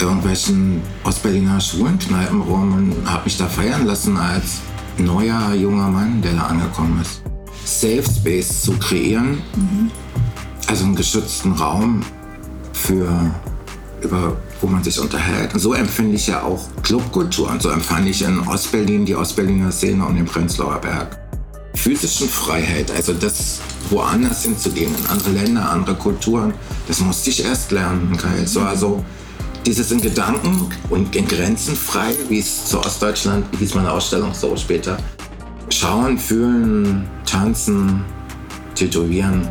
irgendwelchen Ostberliner Schwulenkneipen rum und habe mich da feiern lassen als neuer junger Mann, der da angekommen ist. Safe Space zu kreieren, mhm. also einen geschützten Raum für über wo man sich unterhält. Und so empfinde ich ja auch Clubkultur und so empfand ich in Ostberlin die Ostberliner Szene um den Prenzlauer Berg. Physischen Freiheit, also das woanders hinzugehen, in andere Länder, andere Kulturen, das musste ich erst lernen. Es war so, dieses in Gedanken und in Grenzen frei, wie es zu Ostdeutschland, wie es meine Ausstellung so später. Schauen, fühlen, tanzen, tätowieren.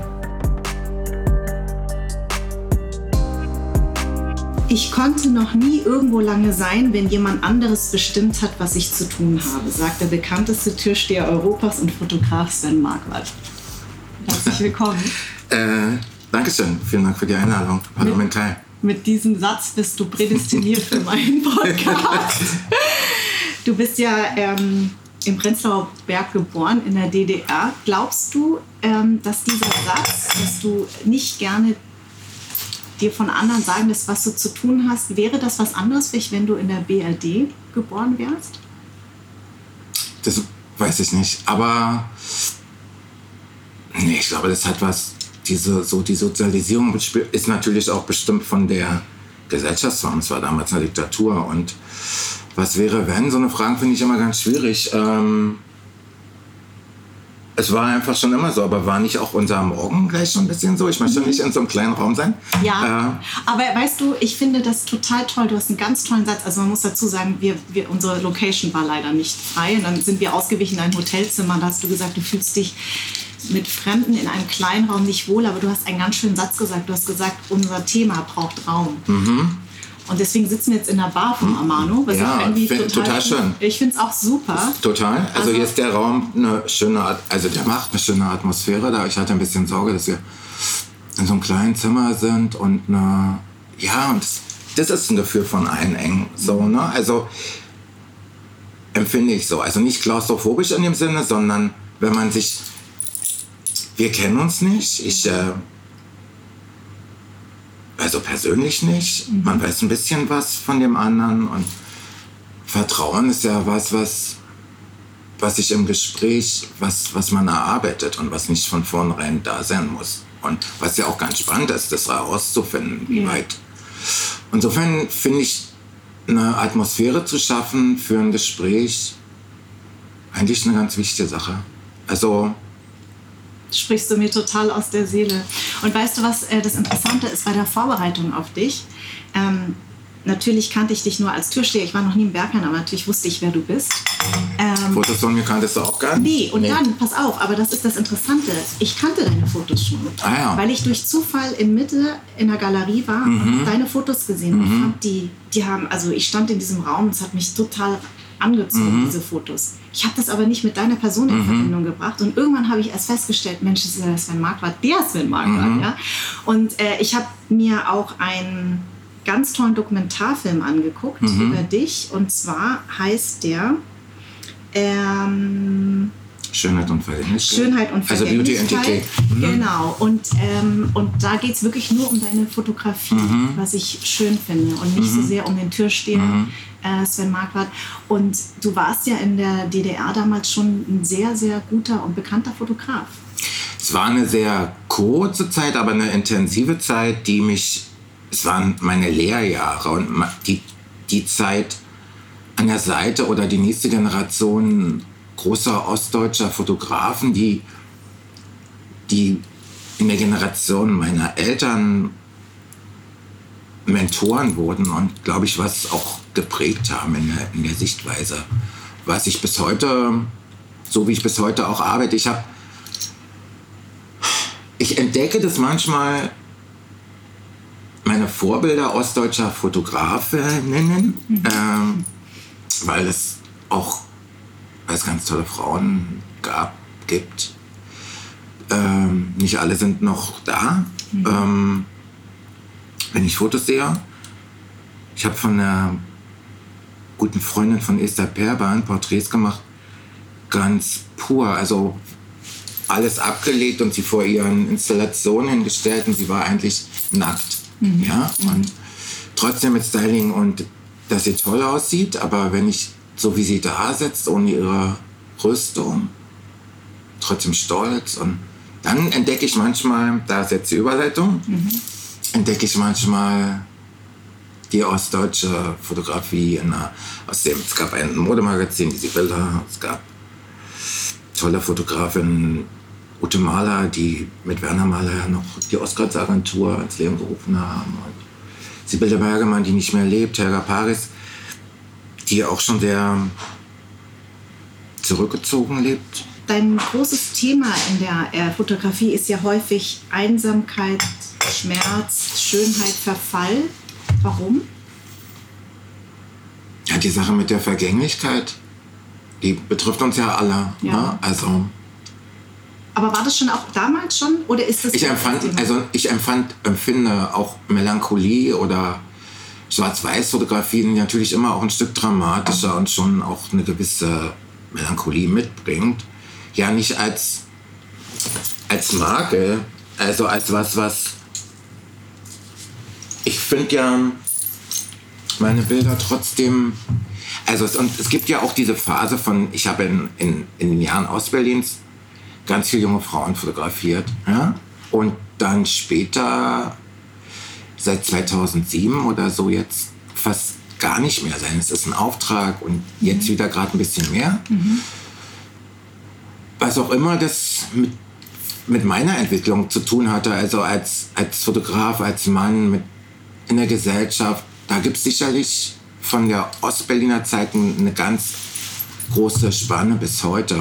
Ich konnte noch nie irgendwo lange sein, wenn jemand anderes bestimmt hat, was ich zu tun habe, sagt der bekannteste Türsteher Europas und Fotograf Sven Marquardt. Herzlich willkommen. äh, Dankeschön. Vielen Dank für die Einladung. Hallo, Mental mit diesem Satz bist du prädestiniert für meinen Podcast. Du bist ja ähm, im Prenzlauer Berg geboren, in der DDR. Glaubst du, ähm, dass dieser Satz, dass du nicht gerne dir von anderen sagen lässt, was du zu tun hast, wäre das was anderes, wenn du in der BRD geboren wärst? Das weiß ich nicht. Aber nee, ich glaube, das hat was diese, so die Sozialisierung ist natürlich auch bestimmt von der Gesellschaftsform. Es war damals eine Diktatur. Und was wäre, wenn? So eine Frage finde ich immer ganz schwierig. Ähm, es war einfach schon immer so, aber war nicht auch unser Morgen gleich schon ein bisschen so? Ich möchte mhm. nicht in so einem kleinen Raum sein. Ja, äh, aber weißt du, ich finde das total toll. Du hast einen ganz tollen Satz. Also man muss dazu sagen, wir, wir, unsere Location war leider nicht frei. Und dann sind wir ausgewichen in ein Hotelzimmer. Da hast du gesagt, du fühlst dich mit Fremden in einem kleinen Raum nicht wohl, aber du hast einen ganz schönen Satz gesagt. Du hast gesagt, unser Thema braucht Raum. Mhm. Und deswegen sitzen wir jetzt in der Bar von Amano. Was ja, ich irgendwie total, total schön. Ich finde es auch super. Total. Also, also, hier ist der Raum eine schöne Art, also der macht eine schöne Atmosphäre da. Ich hatte ein bisschen Sorge, dass wir in so einem kleinen Zimmer sind und eine, ja, und das, das ist ein Gefühl von einengen. So, ne? Also empfinde ich so. Also nicht klaustrophobisch in dem Sinne, sondern wenn man sich wir kennen uns nicht. Ich, äh, also persönlich nicht. Mhm. Man weiß ein bisschen was von dem anderen und Vertrauen ist ja was, was, was sich im Gespräch, was, was man erarbeitet und was nicht von vornherein da sein muss. Und was ja auch ganz spannend ist, das herauszufinden, wie weit. Insofern finde ich, eine Atmosphäre zu schaffen für ein Gespräch eigentlich eine ganz wichtige Sache. Also sprichst du mir total aus der Seele. Und weißt du, was äh, das Interessante ist bei der Vorbereitung auf dich? Ähm, natürlich kannte ich dich nur als Türsteher. Ich war noch nie im Berghain, aber natürlich wusste ich, wer du bist. Ähm, Fotos von mir kanntest du auch gar nicht? Nee, und nee. dann, pass auf, aber das ist das Interessante. Ich kannte deine Fotos schon. Ah, ja. Weil ich durch Zufall in Mitte in der Galerie war mhm. und deine Fotos gesehen mhm. und fand die, die haben, also ich stand in diesem Raum und es hat mich total angezogen, mhm. diese Fotos. Ich habe das aber nicht mit deiner Person in mhm. Verbindung gebracht. Und irgendwann habe ich erst festgestellt, Mensch, das ist ja Sven Marquardt, der Sven Marquardt. Mhm. Ja? Und äh, ich habe mir auch einen ganz tollen Dokumentarfilm angeguckt mhm. über dich. Und zwar heißt der... Ähm, Schönheit und Verhältnismäßigkeit. Schönheit und Verhältnismäßigkeit. Also Beauty and Mhm. Genau. Und, ähm, und da geht es wirklich nur um deine Fotografie, mhm. was ich schön finde. Und nicht mhm. so sehr um den Türsteher mhm. äh, Sven Marquardt. Und du warst ja in der DDR damals schon ein sehr, sehr guter und bekannter Fotograf. Es war eine sehr kurze Zeit, aber eine intensive Zeit, die mich, es waren meine Lehrjahre und die, die Zeit an der Seite oder die nächste Generation großer ostdeutscher Fotografen, die, die in der Generation meiner Eltern Mentoren wurden und, glaube ich, was auch geprägt haben in der, in der Sichtweise. Was ich bis heute, so wie ich bis heute auch arbeite, ich habe, ich entdecke das manchmal, meine Vorbilder ostdeutscher Fotografinnen, mhm. ähm, weil es auch weil es ganz tolle Frauen gab, gibt. Ähm, nicht alle sind noch da. Mhm. Ähm, wenn ich Fotos sehe, ich habe von einer guten Freundin von Esther Perbahn Porträts gemacht, ganz pur, also alles abgelegt und sie vor ihren Installationen hingestellt und sie war eigentlich nackt. Mhm. Ja? Und trotzdem mit Styling und dass sie toll aussieht, aber wenn ich so wie sie da sitzt, ohne ihre Rüstung, trotzdem stolz. Und dann entdecke ich manchmal, da ist jetzt die Überleitung, mhm. entdecke ich manchmal die ostdeutsche Fotografie in einer, aus dem, es gab ein Modemagazin, die Sibylla, es gab tolle Fotografin Ute Mahler, die mit Werner Mahler ja noch die Oscars-Agentur ins Leben gerufen haben. Und Sibylle Bergemann, die nicht mehr lebt, Helga Paris, die auch schon sehr zurückgezogen lebt. Dein großes Thema in der äh, Fotografie ist ja häufig Einsamkeit, Schmerz, Schönheit, Verfall. Warum? Ja, die Sache mit der Vergänglichkeit, die betrifft uns ja alle. Ja. Ne? Also aber war das schon auch damals schon oder ist das? Ich empfand, also ich empfand, empfinde auch Melancholie oder Schwarz-Weiß-Fotografien natürlich immer auch ein Stück dramatischer und schon auch eine gewisse Melancholie mitbringt. Ja, nicht als, als Makel, also als was, was ich finde ja meine Bilder trotzdem, also es, und es gibt ja auch diese Phase von, ich habe in, in, in den Jahren Ostberlins ganz viele junge Frauen fotografiert. Ja? Und dann später, seit 2007 oder so, jetzt fast gar nicht mehr sein. Es ist ein Auftrag und jetzt mhm. wieder gerade ein bisschen mehr. Mhm. Was auch immer das mit, mit meiner Entwicklung zu tun hatte, also als, als Fotograf, als Mann mit, in der Gesellschaft, da gibt es sicherlich von der Ostberliner Zeit eine ganz große Spanne bis heute.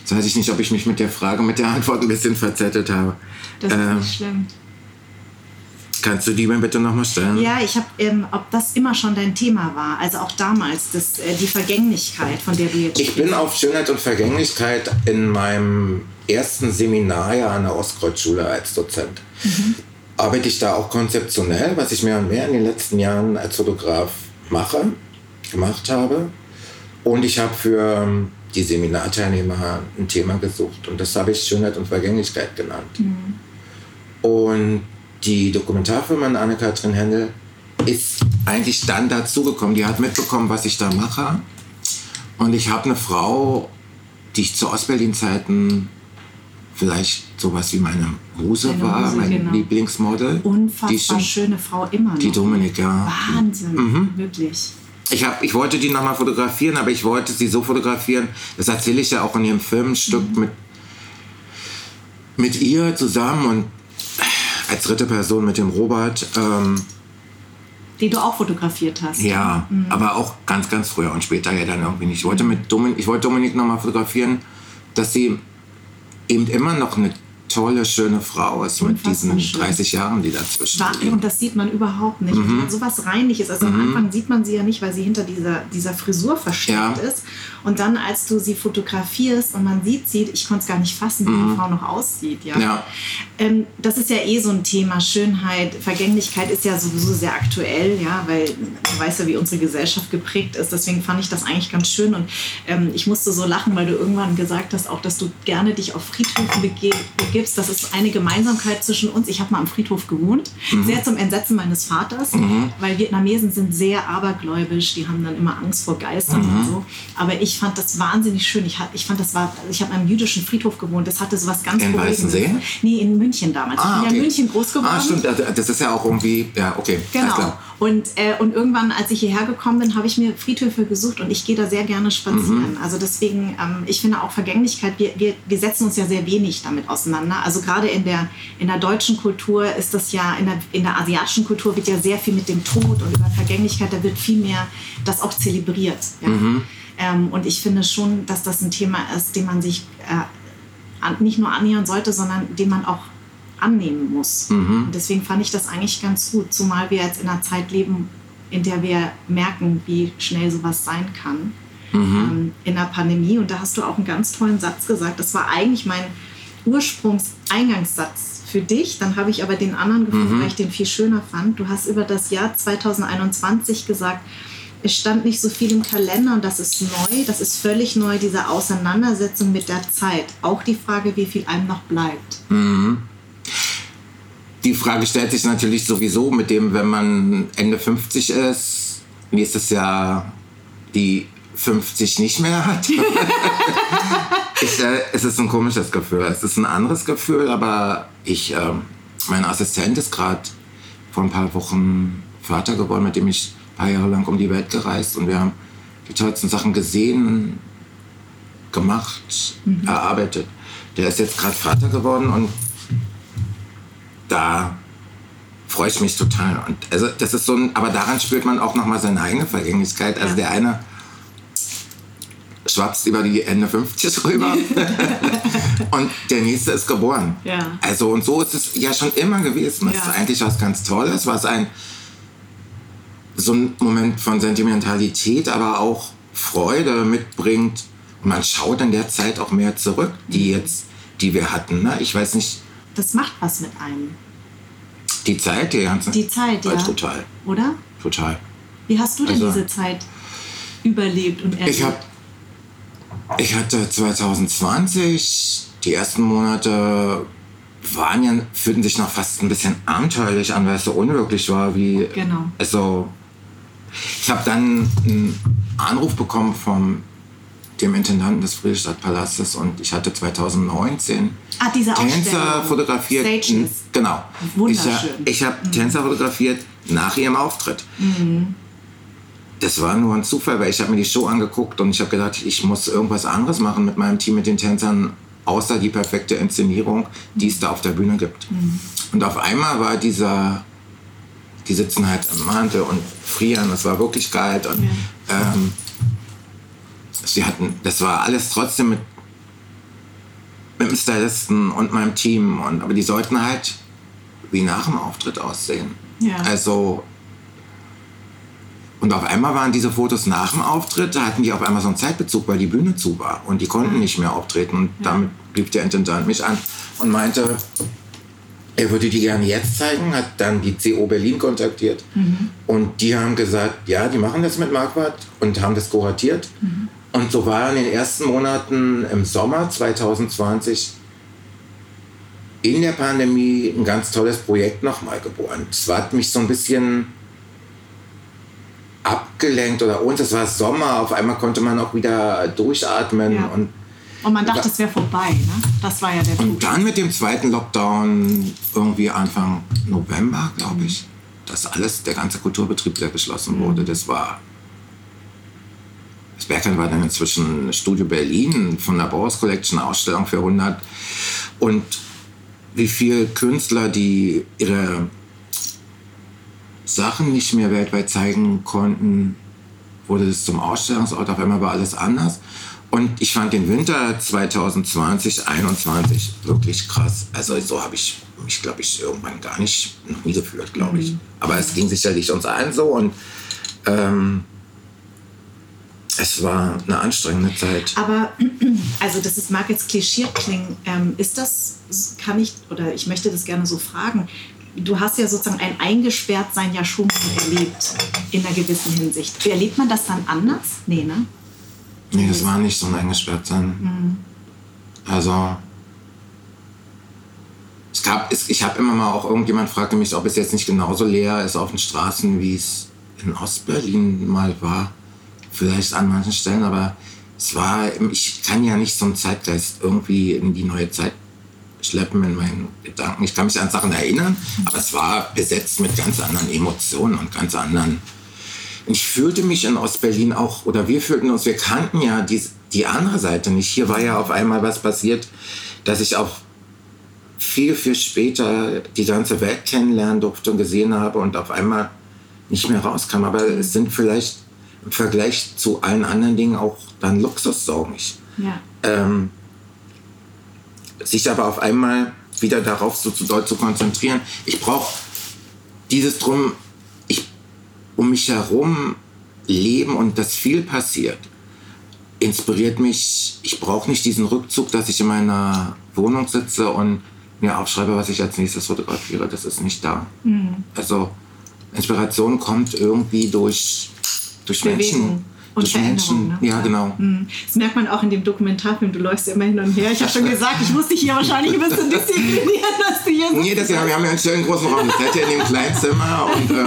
Jetzt weiß ich nicht, ob ich mich mit der Frage, mit der Antwort ein bisschen verzettelt habe. Das ist ähm, nicht schlimm. Kannst du die mir bitte nochmal stellen? Ja, ich habe, ähm, ob das immer schon dein Thema war, also auch damals, das, äh, die Vergänglichkeit, von der du jetzt Ich bin auf Schönheit und Vergänglichkeit in meinem ersten Seminarjahr an der Ostkreuzschule als Dozent. Mhm. Arbeite ich da auch konzeptionell, was ich mehr und mehr in den letzten Jahren als Fotograf mache, gemacht habe. Und ich habe für ähm, die Seminarteilnehmer ein Thema gesucht und das habe ich Schönheit und Vergänglichkeit genannt. Mhm. Und die Dokumentarfirma Anne-Kathrin Händel ist eigentlich dann dazugekommen. Die hat mitbekommen, was ich da mache. Und ich habe eine Frau, die ich zu Ostberlin-Zeiten vielleicht sowas wie meine Muse Deine war, Muse, mein genau. Lieblingsmodel. Unfassbar die schöne Frau immer noch. Die Dominik, ja. Wahnsinn, mhm. wirklich. Ich, hab, ich wollte die nochmal fotografieren, aber ich wollte sie so fotografieren, das erzähle ich ja auch in ihrem Filmstück mhm. mit, mit ihr zusammen und als dritte Person mit dem Robert. Ähm, die du auch fotografiert hast. Ja, mhm. aber auch ganz, ganz früher und später ja dann irgendwie nicht. Ich wollte, mit Dominik, ich wollte Dominik nochmal fotografieren, dass sie eben immer noch eine tolle, schöne Frau ist mit diesen schön. 30 Jahren, die dazwischen War, Und das sieht man überhaupt nicht. Mhm. So was Reinliches. Also mhm. am Anfang sieht man sie ja nicht, weil sie hinter dieser, dieser Frisur versteckt ja. ist. Und dann, als du sie fotografierst und man sieht sie, ich konnte es gar nicht fassen, wie mhm. die Frau noch aussieht. Ja? ja. Ähm, das ist ja eh so ein Thema. Schönheit, Vergänglichkeit ist ja sowieso sehr aktuell, ja, weil du weißt ja, wie unsere Gesellschaft geprägt ist. Deswegen fand ich das eigentlich ganz schön. Und ähm, ich musste so lachen, weil du irgendwann gesagt hast, auch, dass du gerne dich auf Friedhöfen begibst gibst. Das ist eine Gemeinsamkeit zwischen uns. Ich habe mal am Friedhof gewohnt, mhm. sehr zum Entsetzen meines Vaters, mhm. weil Vietnamesen sind sehr abergläubisch. Die haben dann immer Angst vor Geistern mhm. und so. Aber ich fand das wahnsinnig schön. Ich, ich fand das war, ich habe am jüdischen Friedhof gewohnt. Das hatte so was ganz In Weißensee? Nee, in München damals. Ah, ich bin okay. ja in München groß geworden. Ah, stimmt. Das ist ja auch irgendwie, ja, okay. Genau. Und, äh, und irgendwann, als ich hierher gekommen bin, habe ich mir Friedhöfe gesucht und ich gehe da sehr gerne spazieren. Mhm. Also deswegen, ähm, ich finde auch Vergänglichkeit, wir, wir, wir setzen uns ja sehr wenig damit auseinander. Also gerade in der, in der deutschen Kultur ist das ja, in der, in der asiatischen Kultur wird ja sehr viel mit dem Tod und über Vergänglichkeit, da wird viel mehr das auch zelebriert. Ja? Mhm. Ähm, und ich finde schon, dass das ein Thema ist, dem man sich äh, nicht nur annähern sollte, sondern dem man auch annehmen muss. Mhm. Und deswegen fand ich das eigentlich ganz gut, zumal wir jetzt in einer Zeit leben, in der wir merken, wie schnell sowas sein kann. Mhm. Ähm, in der Pandemie. Und da hast du auch einen ganz tollen Satz gesagt. Das war eigentlich mein Ursprungseingangssatz für dich. Dann habe ich aber den anderen gefunden, mhm. weil ich den viel schöner fand. Du hast über das Jahr 2021 gesagt, es stand nicht so viel im Kalender und das ist neu, das ist völlig neu, diese Auseinandersetzung mit der Zeit. Auch die Frage, wie viel einem noch bleibt. Mhm. Die Frage stellt sich natürlich sowieso mit dem, wenn man Ende 50 ist, nächstes Jahr die 50 nicht mehr hat. ich, äh, es ist ein komisches Gefühl. Es ist ein anderes Gefühl, aber ich, äh, mein Assistent ist gerade vor ein paar Wochen Vater geworden, mit dem ich ein paar Jahre lang um die Welt gereist und wir haben die tollsten Sachen gesehen, gemacht, mhm. erarbeitet. Der ist jetzt gerade Vater geworden und da freue ich mich total. Und also das ist so ein, aber daran spürt man auch nochmal seine eigene Vergänglichkeit. Also ja. der eine schwappt über die Ende 50 rüber und der nächste ist geboren. Ja. Also und so ist es ja schon immer gewesen. Das ja. ist eigentlich was ganz Tolles, was ein so ein Moment von Sentimentalität, aber auch Freude mitbringt. Und man schaut in der Zeit auch mehr zurück, die mhm. jetzt, die wir hatten. Ne? Ich weiß nicht. Das macht was mit einem. Die Zeit, die ganze Die Zeit, ja. Total. Oder? Total. Wie hast du denn also, diese Zeit überlebt und erlebt? Ich habe ich hatte 2020, die ersten Monate waren ja, fühlten sich noch fast ein bisschen abenteuerlich an, weil es so unwirklich war, wie. Genau. Also, ich habe dann einen Anruf bekommen vom dem Intendanten des Friedrichstadtpalastes und ich hatte 2019 ah, Tänzer fotografiert. Stages. Genau. Wunderschön. Ich, ich habe mhm. Tänzer fotografiert nach ihrem Auftritt. Mhm das war nur ein Zufall, weil ich habe mir die Show angeguckt und ich habe gedacht, ich muss irgendwas anderes machen mit meinem Team, mit den Tänzern, außer die perfekte Inszenierung, die es da auf der Bühne gibt. Mhm. Und auf einmal war dieser, die sitzen halt im Mantel und frieren, es war wirklich kalt und ja. ähm, sie hatten, das war alles trotzdem mit, mit dem Stylisten und meinem Team und aber die sollten halt wie nach dem Auftritt aussehen. Ja. Also und auf einmal waren diese Fotos nach dem Auftritt, da hatten die auf einmal so einen Zeitbezug, weil die Bühne zu war und die konnten nicht mehr auftreten. Und ja. damit blieb der Intendant mich an und meinte, er würde die gerne jetzt zeigen, hat dann die CO Berlin kontaktiert mhm. und die haben gesagt, ja, die machen das mit Marquardt und haben das kuratiert. Mhm. Und so war in den ersten Monaten im Sommer 2020 in der Pandemie ein ganz tolles Projekt nochmal geboren. Es hat mich so ein bisschen abgelenkt oder uns, es war Sommer, auf einmal konnte man auch wieder durchatmen ja. und und man dachte, es wäre vorbei, ne? Das war ja der Und dann mit dem zweiten Lockdown, irgendwie Anfang November, glaube ich, mhm. dass alles, der ganze Kulturbetrieb, der geschlossen mhm. wurde, das war. Das Bergheim war dann inzwischen Studio Berlin von der Bauhaus Collection, Ausstellung für 100. Und wie viele Künstler, die ihre Sachen nicht mehr weltweit zeigen konnten, wurde das zum Ausstellungsort. Auf einmal war alles anders. Und ich fand den Winter 2020, 2021 wirklich krass. Also so habe ich mich, glaube ich, irgendwann gar nicht, noch nie geführt, glaube ich. Mhm. Aber es ging sicherlich uns allen so und ähm, es war eine anstrengende Zeit. Aber, also das ist, mag jetzt klischiert klingen, ähm, ist das, kann ich, oder ich möchte das gerne so fragen, du hast ja sozusagen ein Eingesperrtsein ja schon erlebt, in einer gewissen Hinsicht. Erlebt man das dann anders? Nee, ne? Nee, das war nicht so ein Eingesperrtsein. Mhm. Also, es gab, ich habe immer mal auch irgendjemand fragte mich, ob es jetzt nicht genauso leer ist auf den Straßen, wie es in Ostberlin mal war. Vielleicht an manchen Stellen, aber es war, ich kann ja nicht so einen Zeitgeist irgendwie in die neue Zeit schleppen in meinen Gedanken. Ich kann mich an Sachen erinnern, aber es war besetzt mit ganz anderen Emotionen und ganz anderen. Ich fühlte mich in Ostberlin auch, oder wir fühlten uns, wir kannten ja die, die andere Seite nicht. Hier war ja auf einmal was passiert, dass ich auch viel, viel später die ganze Welt kennenlernen durfte und gesehen habe und auf einmal nicht mehr rauskam. Aber es sind vielleicht im Vergleich zu allen anderen Dingen auch dann Luxussorgen. Ja. Ähm, sich aber auf einmal wieder darauf so zu doll zu konzentrieren. Ich brauche dieses drum, um mich herum leben und dass viel passiert, inspiriert mich. Ich brauche nicht diesen Rückzug, dass ich in meiner Wohnung sitze und mir aufschreibe, was ich als nächstes fotografiere. Das ist nicht da. Mhm. Also Inspiration kommt irgendwie durch, durch Menschen und Veränderung. Ne? Ja, genau. Mhm. Das merkt man auch in dem Dokumentarfilm. Du läufst ja immer hin und her. Ich habe schon gesagt, ich muss dich hier wahrscheinlich ein bisschen disziplinieren, dass du hier Nee, das, ja, wir haben ja einen schönen großen Raum. Das hätte in dem Kleinzimmer. Und, äh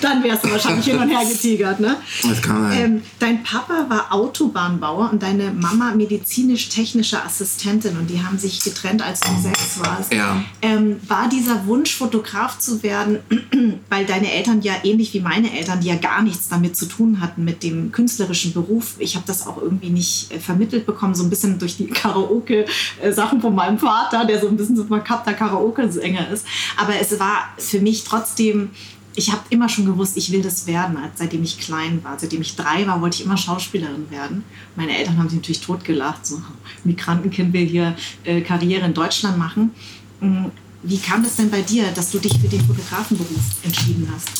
Dann wärst du wahrscheinlich hin und her getigert, ne? Das kann sein. Ähm, dein Papa war Autobahnbauer und deine Mama medizinisch-technische Assistentin. Und die haben sich getrennt, als du sechs warst. Ja. Ähm, war dieser Wunsch, Fotograf zu werden, weil deine Eltern ja ähnlich wie meine Eltern, die ja gar nichts damit zu tun hatten, mit dem künstlerischen künstlerischen Beruf. Ich habe das auch irgendwie nicht äh, vermittelt bekommen, so ein bisschen durch die Karaoke-Sachen von meinem Vater, der so ein bisschen so verkappter Karaoke-Sänger ist. Aber es war für mich trotzdem ich habe immer schon gewusst, ich will das werden, seitdem ich klein war. Seitdem ich drei war, wollte ich immer Schauspielerin werden. Meine Eltern haben sich natürlich totgelacht. So, Migrantenkind will hier äh, Karriere in Deutschland machen. Mm, wie kam das denn bei dir, dass du dich für den Fotografenberuf entschieden hast?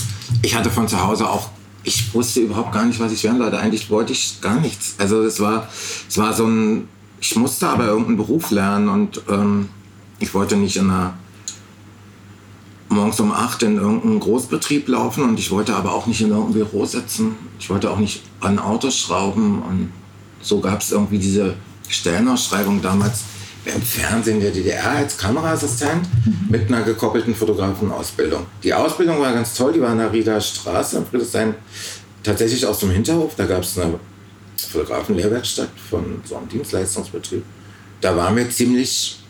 Ich hatte von zu Hause auch ich wusste überhaupt gar nicht, was ich werden wollte. Eigentlich wollte ich gar nichts. Also es war, es war so ein, ich musste aber irgendeinen Beruf lernen und ähm, ich wollte nicht in einer morgens um acht in irgendeinen Großbetrieb laufen und ich wollte aber auch nicht in irgendeinem Büro sitzen. Ich wollte auch nicht an Autos schrauben und so gab es irgendwie diese Stellenausschreibung damals im Fernsehen der DDR als Kameraassistent mhm. mit einer gekoppelten Fotografenausbildung. Die Ausbildung war ganz toll, die war in der Rieder Straße in Friedrichshain, tatsächlich aus dem Hinterhof. Da gab es eine Fotografenlehrwerkstatt von so einem Dienstleistungsbetrieb. Da waren wir ziemlich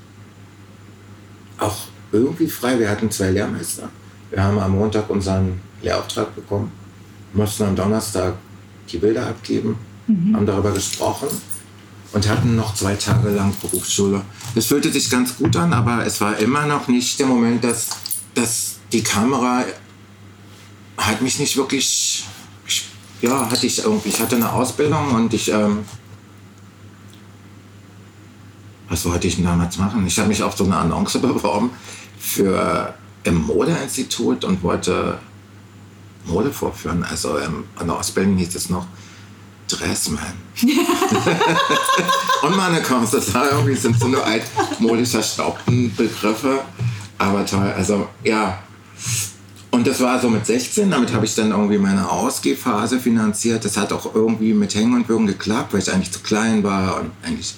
auch irgendwie frei. Wir hatten zwei Lehrmeister. Wir haben am Montag unseren Lehrauftrag bekommen, mussten am Donnerstag die Bilder abgeben, mhm. haben darüber gesprochen und hatten noch zwei Tage lang Berufsschule. Das fühlte sich ganz gut an, aber es war immer noch nicht der Moment, dass, dass die Kamera hat mich nicht wirklich, ja, hatte ich irgendwie, ich hatte eine Ausbildung und ich, ähm, was wollte ich denn damals machen? Ich habe mich auf so eine Annonce beworben für im Modeinstitut und wollte Mode vorführen. Also ähm, an der Ausbildung hieß es noch Dressman. und Mannequins, das war irgendwie, sind so nur altmodisch verstaubten Begriffe. Aber toll, also ja. Und das war so mit 16, damit habe ich dann irgendwie meine Ausgehphase finanziert. Das hat auch irgendwie mit Hängen und Würgen geklappt, weil ich eigentlich zu klein war und eigentlich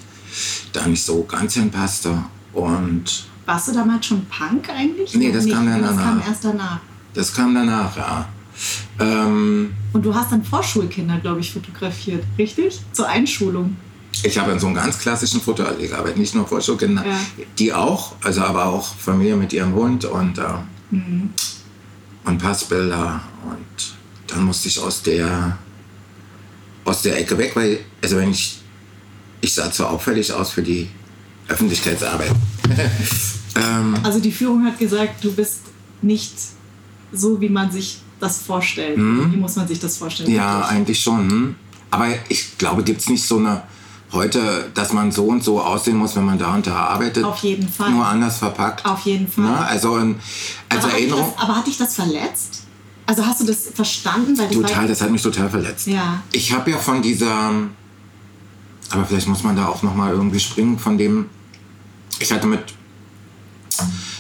da nicht so ganz hinpasste. Und Warst du damals schon Punk eigentlich? Nee, das kam dann danach. Das kam erst danach. Das kam danach, ja. Ähm, und du hast dann Vorschulkinder, glaube ich, fotografiert, richtig? Zur Einschulung. Ich habe in so einem ganz klassischen Fotoatelier gearbeitet, nicht nur Vorschulkinder, ja. die auch, also aber auch Familie mit ihrem Hund und, äh, mhm. und Passbilder. Und dann musste ich aus der, aus der Ecke weg, weil, also wenn ich, ich sah zwar auffällig aus für die Öffentlichkeitsarbeit. ähm, also die Führung hat gesagt, du bist nicht so, wie man sich das vorstellt? Mhm. Wie muss man sich das vorstellen? Ja, wirklich? eigentlich schon. Hm. Aber ich glaube, gibt es nicht so eine heute, dass man so und so aussehen muss, wenn man da und da arbeitet. Auf jeden Fall. Nur anders verpackt. Auf jeden Fall. Na, also in, als aber Erinnerung. Hat das, aber hat dich das verletzt? Also hast du das verstanden? Total, das hat mich total verletzt. Ja. Ich habe ja von dieser, aber vielleicht muss man da auch noch mal irgendwie springen von dem. Ich hatte mit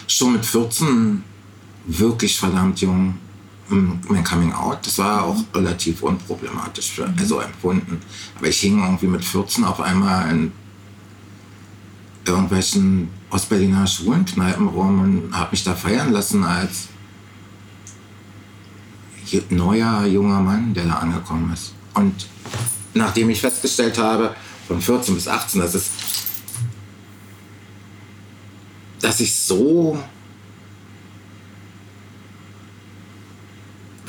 schon mit 14 wirklich verdammt jung mein Coming Out, das war auch relativ unproblematisch, für, mhm. also empfunden. Aber ich hing irgendwie mit 14 auf einmal in irgendwelchen Ostberliner Schwulenkneipen rum und habe mich da feiern lassen als neuer junger Mann, der da angekommen ist. Und nachdem ich festgestellt habe, von 14 bis 18, dass es dass ich so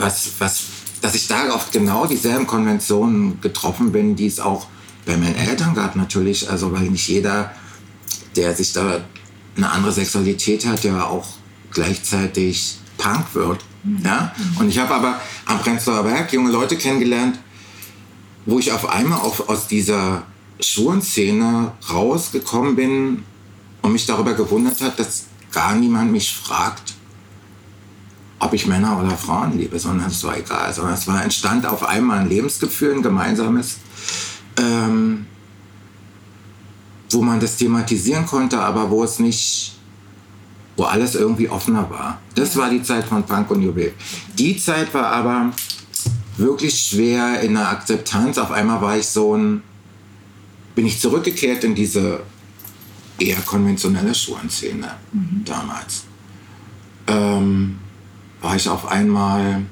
was, was, dass ich da auf genau dieselben Konventionen getroffen bin, die es auch bei meinen Eltern gab natürlich. Also weil nicht jeder, der sich da eine andere Sexualität hat, der auch gleichzeitig Punk wird. Mhm. Ja? Und ich habe aber am Prenzlauer Berg junge Leute kennengelernt, wo ich auf einmal auf, aus dieser Schulenszene rausgekommen bin und mich darüber gewundert hat, dass gar niemand mich fragt, ob ich Männer oder Frauen liebe, sondern es war egal. Sondern es war entstand auf einmal ein Lebensgefühl, ein gemeinsames, ähm, wo man das thematisieren konnte, aber wo es nicht, wo alles irgendwie offener war. Das war die Zeit von Punk und Juwel. Die Zeit war aber wirklich schwer in der Akzeptanz. Auf einmal war ich so ein, bin ich zurückgekehrt in diese eher konventionelle Schulenszene mhm. damals. Ähm, war ich auf einmal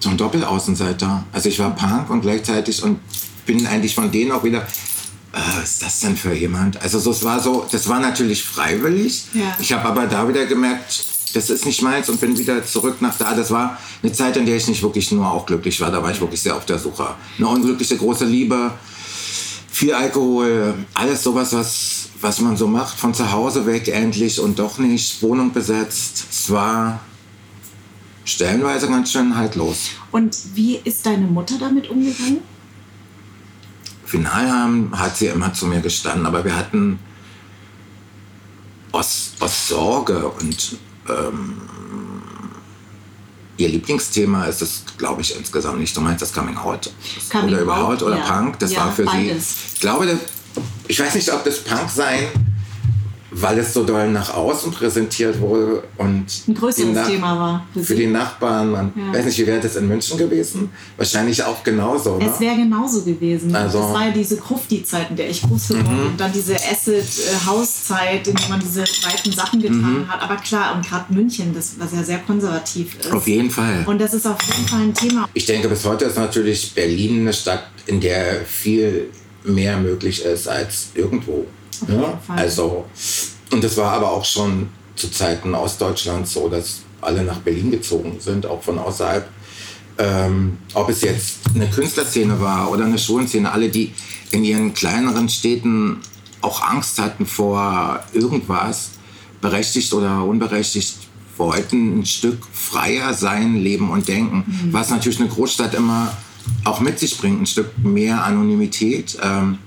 so ein Doppelaußenseiter. Also ich war Punk und gleichzeitig und bin eigentlich von denen auch wieder, äh, was ist das denn für jemand? Also so, es war so, das war natürlich freiwillig. Ja. Ich habe aber da wieder gemerkt, das ist nicht meins und bin wieder zurück nach da. Das war eine Zeit, in der ich nicht wirklich nur auch glücklich war. Da war ich wirklich sehr auf der Suche. Eine unglückliche große Liebe, viel Alkohol, alles sowas, was, was man so macht, von zu Hause weg endlich und doch nicht, Wohnung besetzt. Es war stellenweise ganz schön haltlos. Und wie ist deine Mutter damit umgegangen? Final haben hat sie immer zu mir gestanden, aber wir hatten aus, aus Sorge und ähm, ihr Lieblingsthema ist es, glaube ich, insgesamt nicht. Du meinst das Coming Out? Coming oder überhaupt? Oder ja. Punk? Das ja, war für beides. sie. Ich glaube, ich weiß nicht, ob das Punk sein weil es so doll nach außen präsentiert wurde und ein größeres Thema war. Für, für die Nachbarn. Man ja. weiß nicht, wie wäre das in München gewesen? Wahrscheinlich auch genauso. Oder? Es wäre genauso gewesen. Also, das war ja diese Krufti-Zeit, in der ich groß geworden bin. Mhm. Und dann diese Acid-Hauszeit, in der man diese breiten Sachen getan mhm. hat. Aber klar, und gerade München, das was ja sehr konservativ ist. Auf jeden Fall. Und das ist auf jeden Fall ein Thema. Ich denke, bis heute ist natürlich Berlin eine Stadt, in der viel mehr möglich ist als irgendwo. Ja? Also, und das war aber auch schon zu Zeiten Ostdeutschlands so, dass alle nach Berlin gezogen sind, auch von außerhalb. Ähm, ob es jetzt eine Künstlerszene war oder eine Schulenszene, alle, die in ihren kleineren Städten auch Angst hatten vor irgendwas, berechtigt oder unberechtigt, wollten ein Stück freier sein, leben und denken. Mhm. Was natürlich eine Großstadt immer auch mit sich bringt, ein Stück mehr Anonymität. Ähm,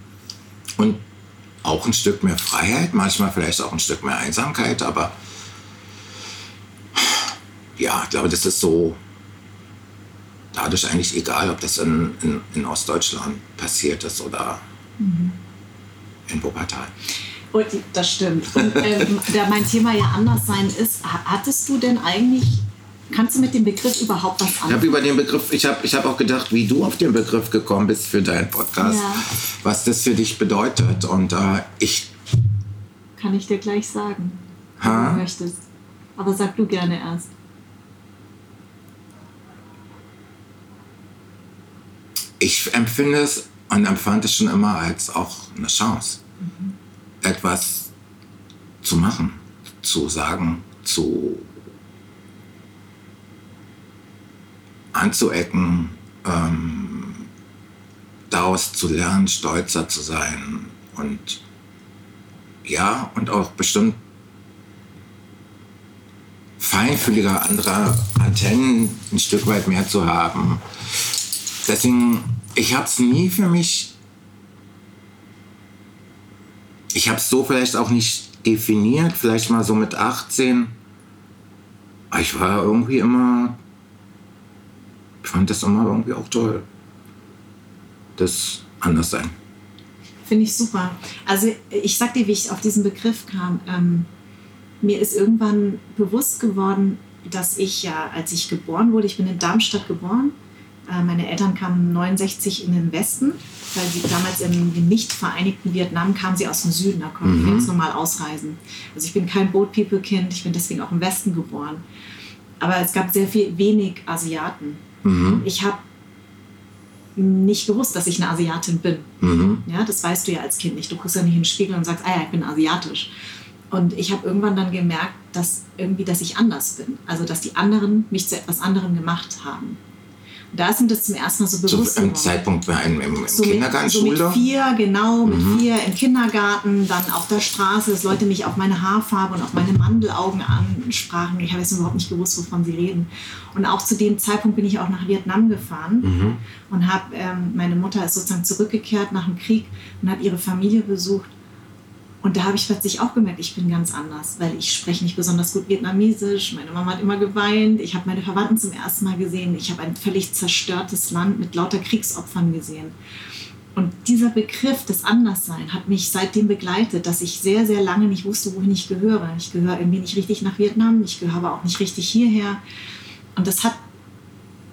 und auch ein Stück mehr Freiheit, manchmal vielleicht auch ein Stück mehr Einsamkeit, aber ja, ich glaube, das ist so dadurch eigentlich egal, ob das in, in, in Ostdeutschland passiert ist oder mhm. in Wuppertal. Und das stimmt. Und ähm, da mein Thema ja anders sein ist, hattest du denn eigentlich Kannst du mit dem Begriff überhaupt was anfangen? Ich habe über den Begriff, ich habe ich hab auch gedacht, wie du auf den Begriff gekommen bist für deinen Podcast, ja. was das für dich bedeutet. Und äh, ich. Kann ich dir gleich sagen, ha? wenn du möchtest. Aber sag du gerne erst. Ich empfinde es und empfand es schon immer als auch eine Chance, mhm. etwas zu machen, zu sagen, zu anzuecken, ähm, daraus zu lernen, stolzer zu sein und ja, und auch bestimmt feinfühliger anderer Antennen ein Stück weit mehr zu haben. Deswegen, ich habe es nie für mich, ich habe es so vielleicht auch nicht definiert, vielleicht mal so mit 18. Aber ich war irgendwie immer ich fand das immer irgendwie auch toll. Das Anderssein. Finde ich super. Also ich sag dir, wie ich auf diesen Begriff kam. Ähm, mir ist irgendwann bewusst geworden, dass ich ja, als ich geboren wurde, ich bin in Darmstadt geboren. Äh, meine Eltern kamen 69 in den Westen, weil sie damals im, im nicht vereinigten Vietnam kamen sie aus dem Süden, da konnten mhm. wir ganz normal ausreisen. Also ich bin kein Boat People Kind, ich bin deswegen auch im Westen geboren. Aber es gab sehr viel wenig Asiaten Mhm. Ich habe nicht gewusst, dass ich eine Asiatin bin. Mhm. Ja, das weißt du ja als Kind nicht. Du guckst ja nicht in den Spiegel und sagst, ah ja, ich bin asiatisch. Und ich habe irgendwann dann gemerkt, dass irgendwie, dass ich anders bin. Also, dass die anderen mich zu etwas anderem gemacht haben da mir das zum ersten Mal so bewusst Zu einem Zeitpunkt im, im, im so Kindergarten, mit, so mit vier, genau, mit mhm. vier im Kindergarten, dann auf der Straße, dass Leute mich auf meine Haarfarbe und auf meine Mandelaugen ansprachen. Ich habe jetzt überhaupt nicht gewusst, wovon sie reden. Und auch zu dem Zeitpunkt bin ich auch nach Vietnam gefahren mhm. und habe, ähm, meine Mutter ist sozusagen zurückgekehrt nach dem Krieg und hat ihre Familie besucht. Und da habe ich plötzlich auch gemerkt, ich bin ganz anders, weil ich spreche nicht besonders gut Vietnamesisch. Meine Mama hat immer geweint. Ich habe meine Verwandten zum ersten Mal gesehen. Ich habe ein völlig zerstörtes Land mit lauter Kriegsopfern gesehen. Und dieser Begriff des Anderssein hat mich seitdem begleitet, dass ich sehr, sehr lange nicht wusste, wohin ich gehöre. Ich gehöre irgendwie nicht richtig nach Vietnam, ich gehöre aber auch nicht richtig hierher. Und das hat,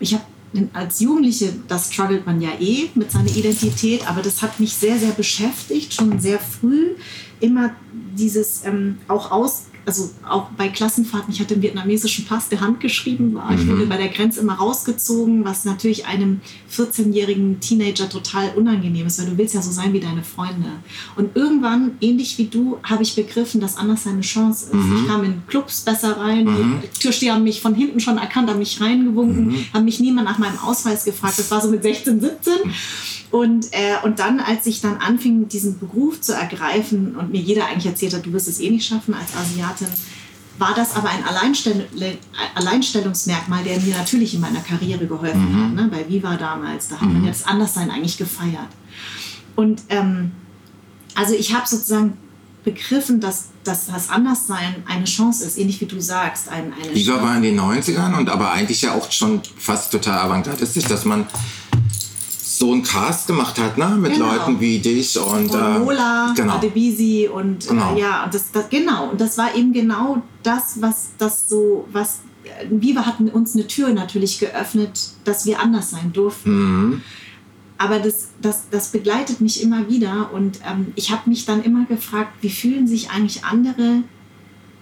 ich habe als Jugendliche, das struggelt man ja eh mit seiner Identität, aber das hat mich sehr, sehr beschäftigt, schon sehr früh. Immer dieses ähm, auch aus, also auch bei Klassenfahrten, ich hatte einen vietnamesischen Pass, der handgeschrieben war. Ich wurde mhm. bei der Grenze immer rausgezogen, was natürlich einem 14-jährigen Teenager total unangenehm ist, weil du willst ja so sein wie deine Freunde. Und irgendwann, ähnlich wie du, habe ich begriffen, dass anders eine Chance ist. Mhm. Ich kam in Clubs besser rein, mhm. die Türsteher haben mich von hinten schon erkannt, haben mich reingewunken, mhm. haben mich niemand nach meinem Ausweis gefragt. Das war so mit 16, 17. Und, äh, und dann, als ich dann anfing, diesen Beruf zu ergreifen und mir jeder eigentlich erzählt hat, du wirst es eh nicht schaffen als Asiatin, war das aber ein Alleinstell Alleinstellungsmerkmal, der mir natürlich in meiner Karriere geholfen mhm. hat. Ne? Bei Viva damals, da hat man mhm. ja das Anderssein eigentlich gefeiert. Und ähm, also ich habe sozusagen begriffen, dass, dass das Anderssein eine Chance ist, ähnlich wie du sagst. Ein, eine Viva war in den 90ern und aber eigentlich ja auch schon fast total avantgardistisch, dass man so einen Cast gemacht hat, ne? Mit genau. Leuten wie dich und, und äh, Mola, genau. Adebisi und äh, genau. Äh, ja, und das, das, genau. Und das war eben genau das, was das so, was Viva hatten uns eine Tür natürlich geöffnet, dass wir anders sein durften. Mhm. Aber das, das, das begleitet mich immer wieder und ähm, ich habe mich dann immer gefragt, wie fühlen sich eigentlich andere,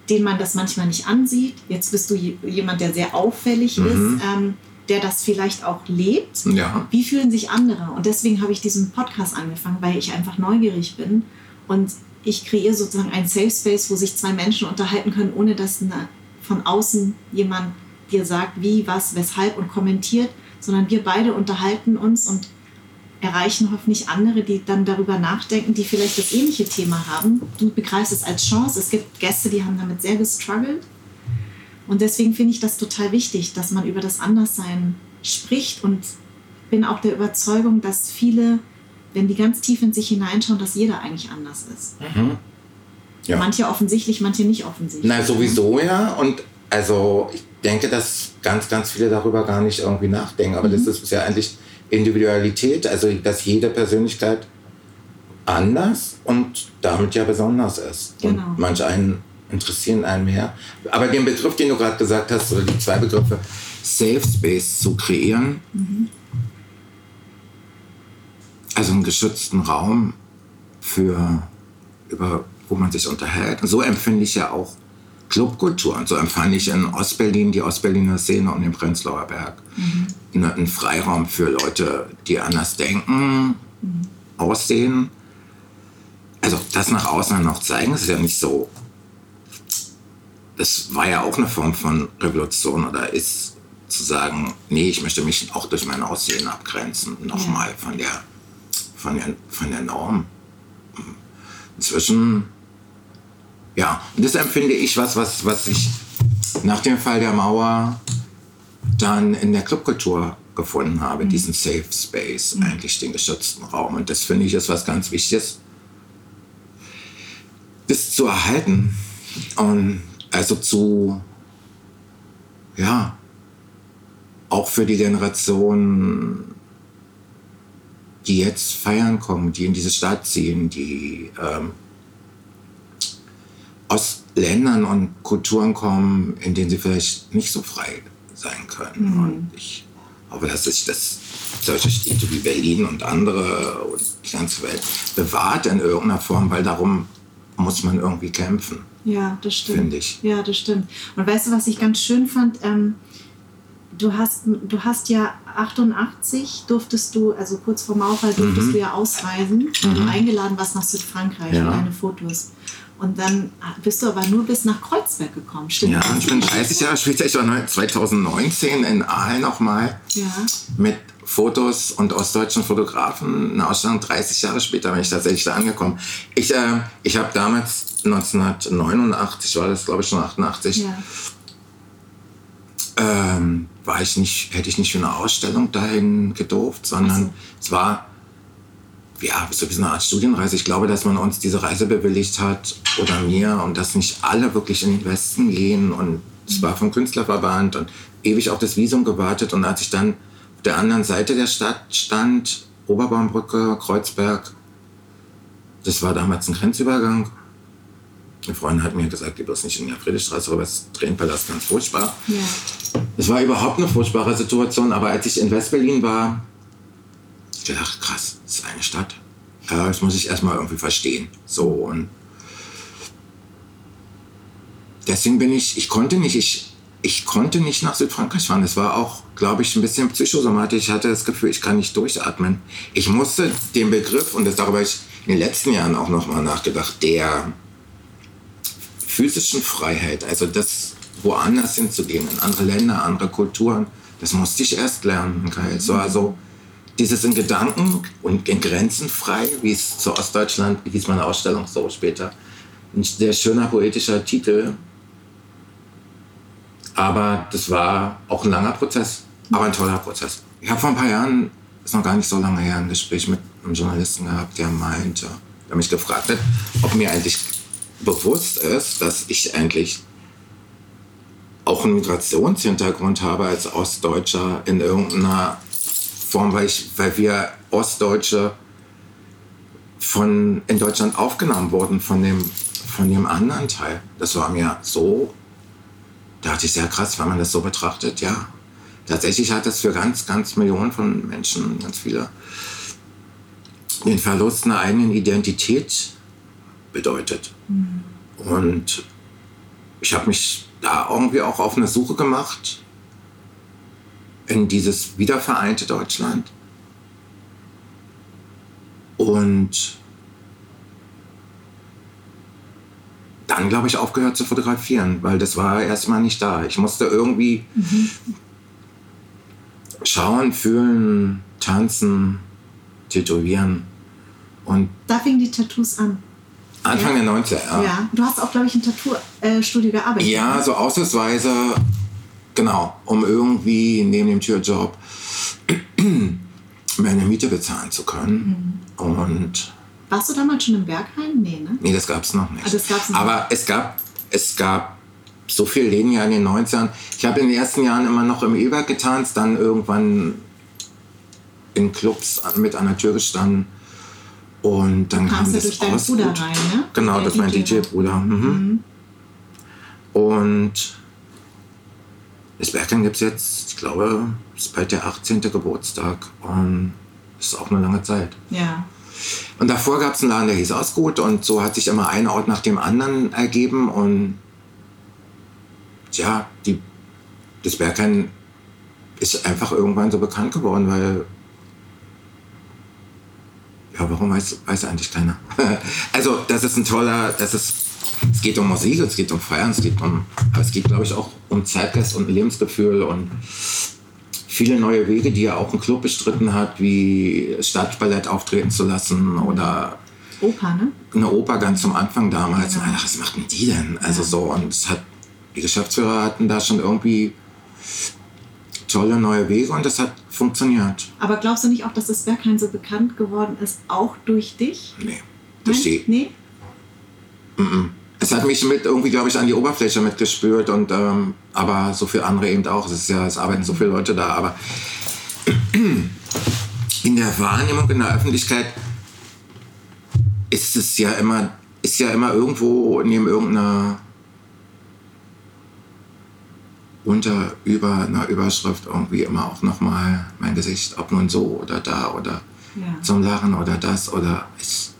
denen man das manchmal nicht ansieht. Jetzt bist du jemand, der sehr auffällig mhm. ist. Ähm, der das vielleicht auch lebt. Ja. Wie fühlen sich andere? Und deswegen habe ich diesen Podcast angefangen, weil ich einfach neugierig bin und ich kreiere sozusagen ein Safe Space, wo sich zwei Menschen unterhalten können, ohne dass eine, von außen jemand dir sagt, wie, was, weshalb und kommentiert, sondern wir beide unterhalten uns und erreichen hoffentlich andere, die dann darüber nachdenken, die vielleicht das ähnliche Thema haben. Du begreifst es als Chance. Es gibt Gäste, die haben damit sehr gestruggelt und deswegen finde ich das total wichtig, dass man über das Anderssein spricht und bin auch der Überzeugung, dass viele, wenn die ganz tief in sich hineinschauen, dass jeder eigentlich anders ist. Mhm. Ja. Manche offensichtlich, manche nicht offensichtlich. Na, sowieso ja. Und also ich denke, dass ganz, ganz viele darüber gar nicht irgendwie nachdenken. Aber mhm. das ist ja eigentlich Individualität, also dass jede Persönlichkeit anders und damit ja besonders ist. Genau. Und manch einen interessieren einen mehr. Aber den Begriff, den du gerade gesagt hast, oder die zwei Begriffe, Safe Space zu kreieren, mhm. also einen geschützten Raum für, über, wo man sich unterhält. Und so empfinde ich ja auch Clubkultur. Und so empfand ich in Ostberlin die Ostberliner Szene um den Prenzlauer Berg. Mhm. Einen Freiraum für Leute, die anders denken, mhm. aussehen. Also das nach außen noch zeigen, das ist ja nicht so das war ja auch eine Form von Revolution oder ist zu sagen, nee, ich möchte mich auch durch mein Aussehen abgrenzen, nochmal von der, von, der, von der Norm. Inzwischen, ja, und das empfinde ich was, was, was ich nach dem Fall der Mauer dann in der Clubkultur gefunden habe, mhm. diesen Safe Space, mhm. eigentlich den geschützten Raum. Und das finde ich ist was ganz Wichtiges, das zu erhalten. Und also zu, ja, auch für die Generation, die jetzt feiern kommen, die in diese Stadt ziehen, die ähm, aus Ländern und Kulturen kommen, in denen sie vielleicht nicht so frei sein können. Mhm. Und ich hoffe, dass sich das solche Städte wie Berlin und andere und die ganze Welt bewahrt in irgendeiner Form, weil darum muss man irgendwie kämpfen. Ja, das stimmt. Finde ich. Ja, das stimmt. Und weißt du, was ich ganz schön fand? Ähm, du, hast, du hast ja 88 durftest du, also kurz vor Mauerfall durftest mhm. du ja ausreisen, weil mhm. du eingeladen warst nach Südfrankreich ja. für deine Fotos. Und dann bist du aber nur bis nach Kreuzberg gekommen, stimmt Ja, ich bin 30 Jahre später, ich war 2019 in Aal nochmal ja. mit Fotos und ostdeutschen Fotografen. Eine Ausstellung 30 Jahre später bin ich tatsächlich da angekommen. Ich, äh, ich habe damals 1989, war das glaube ich schon 88, ja. ähm, war ich nicht, hätte ich nicht für eine Ausstellung dahin gedurft, sondern so. es war ja, so wie eine Art Studienreise. Ich glaube, dass man uns diese Reise bewilligt hat oder mir und dass nicht alle wirklich in den Westen gehen. Und es war vom Künstlerverband und ewig auf das Visum gewartet. Und als ich dann der anderen Seite der Stadt stand, Oberbaumbrücke, Kreuzberg, das war damals ein Grenzübergang. Eine Freundin hat mir gesagt, geh bloß nicht in der Friedrichstraße rüber, das Tränenpalast ganz furchtbar. Ja. Es war überhaupt eine furchtbare Situation, aber als ich in Westberlin war, ich gedacht, krass, das ist eine Stadt. Ja, das muss ich erstmal irgendwie verstehen. So und deswegen bin ich, ich konnte nicht, ich, ich konnte nicht nach Südfrankreich fahren. Das war auch, glaube ich, ein bisschen psychosomatisch. Ich hatte das Gefühl, ich kann nicht durchatmen. Ich musste den Begriff, und das darüber ich in den letzten Jahren auch nochmal nachgedacht, der physischen Freiheit, also das woanders hinzugehen, in andere Länder, andere Kulturen, das musste ich erst lernen. Okay? So, also dieses in Gedanken und in Grenzen frei, wie es zu Ostdeutschland, wie hieß meine Ausstellung so später, ein sehr schöner poetischer Titel. Aber das war auch ein langer Prozess, aber ein toller Prozess. Ich habe vor ein paar Jahren, ist noch gar nicht so lange her, ein Gespräch mit einem Journalisten gehabt, der meinte, der mich gefragt hat, ob mir eigentlich bewusst ist, dass ich eigentlich auch einen Migrationshintergrund habe als Ostdeutscher in irgendeiner Form, weil, ich, weil wir Ostdeutsche von, in Deutschland aufgenommen wurden von dem, von dem anderen Teil. Das war mir so, dachte ich sehr krass, wenn man das so betrachtet, ja. Tatsächlich hat das für ganz, ganz Millionen von Menschen, ganz viele, den Verlust einer eigenen Identität bedeutet. Mhm. Und ich habe mich da irgendwie auch auf eine Suche gemacht in dieses wiedervereinte Deutschland. Und dann, glaube ich, aufgehört zu fotografieren, weil das war erstmal nicht da. Ich musste irgendwie mhm. schauen, fühlen, tanzen, tätowieren. Und da fingen die Tattoos an. Anfang ja. der 90er, ja. ja. Du hast auch, glaube ich, im Tattoo-Studio gearbeitet. Ja, so ausnahmsweise, genau, um irgendwie neben dem Türjob meine Miete bezahlen zu können. Mhm. Und Warst du damals schon im Bergheim? Nee, ne? Nee, das gab es noch nicht. Ah, noch Aber es gab, es gab so viele Läden ja in den 90ern. Ich habe in den ersten Jahren immer noch im E-Werk getanzt, dann irgendwann in Clubs mit an der Tür gestanden und dann kam das durch deinen Bruder rein, ne? Genau, das ist mein DJ-Bruder. Mhm. Mhm. Und das Bergheim gibt es jetzt, ich glaube, es ist bald der 18. Geburtstag. Und das ist auch eine lange Zeit. Ja. Und davor gab es einen Laden, der hieß Ausgut. Und so hat sich immer ein Ort nach dem anderen ergeben. Und ja, die, das Bergheim ist einfach irgendwann so bekannt geworden, weil ja, warum weiß, weiß eigentlich keiner? also, das ist ein toller, das ist, es geht um Musik, es geht um Feiern, es geht um, aber es geht, glaube ich, auch um Zeitgeist und Lebensgefühl und viele neue Wege, die ja auch ein Club bestritten hat, wie Stadtballett auftreten zu lassen oder Oper, ne? Eine Oper ganz zum Anfang damals. Ja. Ach, was machten die denn? Also ja. so, und es hat, die Geschäftsführer hatten da schon irgendwie tolle neue Wege und das hat funktioniert. Aber glaubst du nicht auch, dass das Berghain so bekannt geworden ist, auch durch dich? Nee. Durch die? Nee? Mm -mm. Es hat mich mit irgendwie, glaube ich, an die Oberfläche mitgespürt und ähm, aber so viele andere eben auch. Es ist ja, es arbeiten so viele Leute da, aber in der Wahrnehmung in der Öffentlichkeit ist es ja immer, ist ja immer irgendwo neben irgendeiner unter über einer Überschrift irgendwie immer auch nochmal mein Gesicht, ob nun so oder da oder ja. zum Lachen oder das oder ich,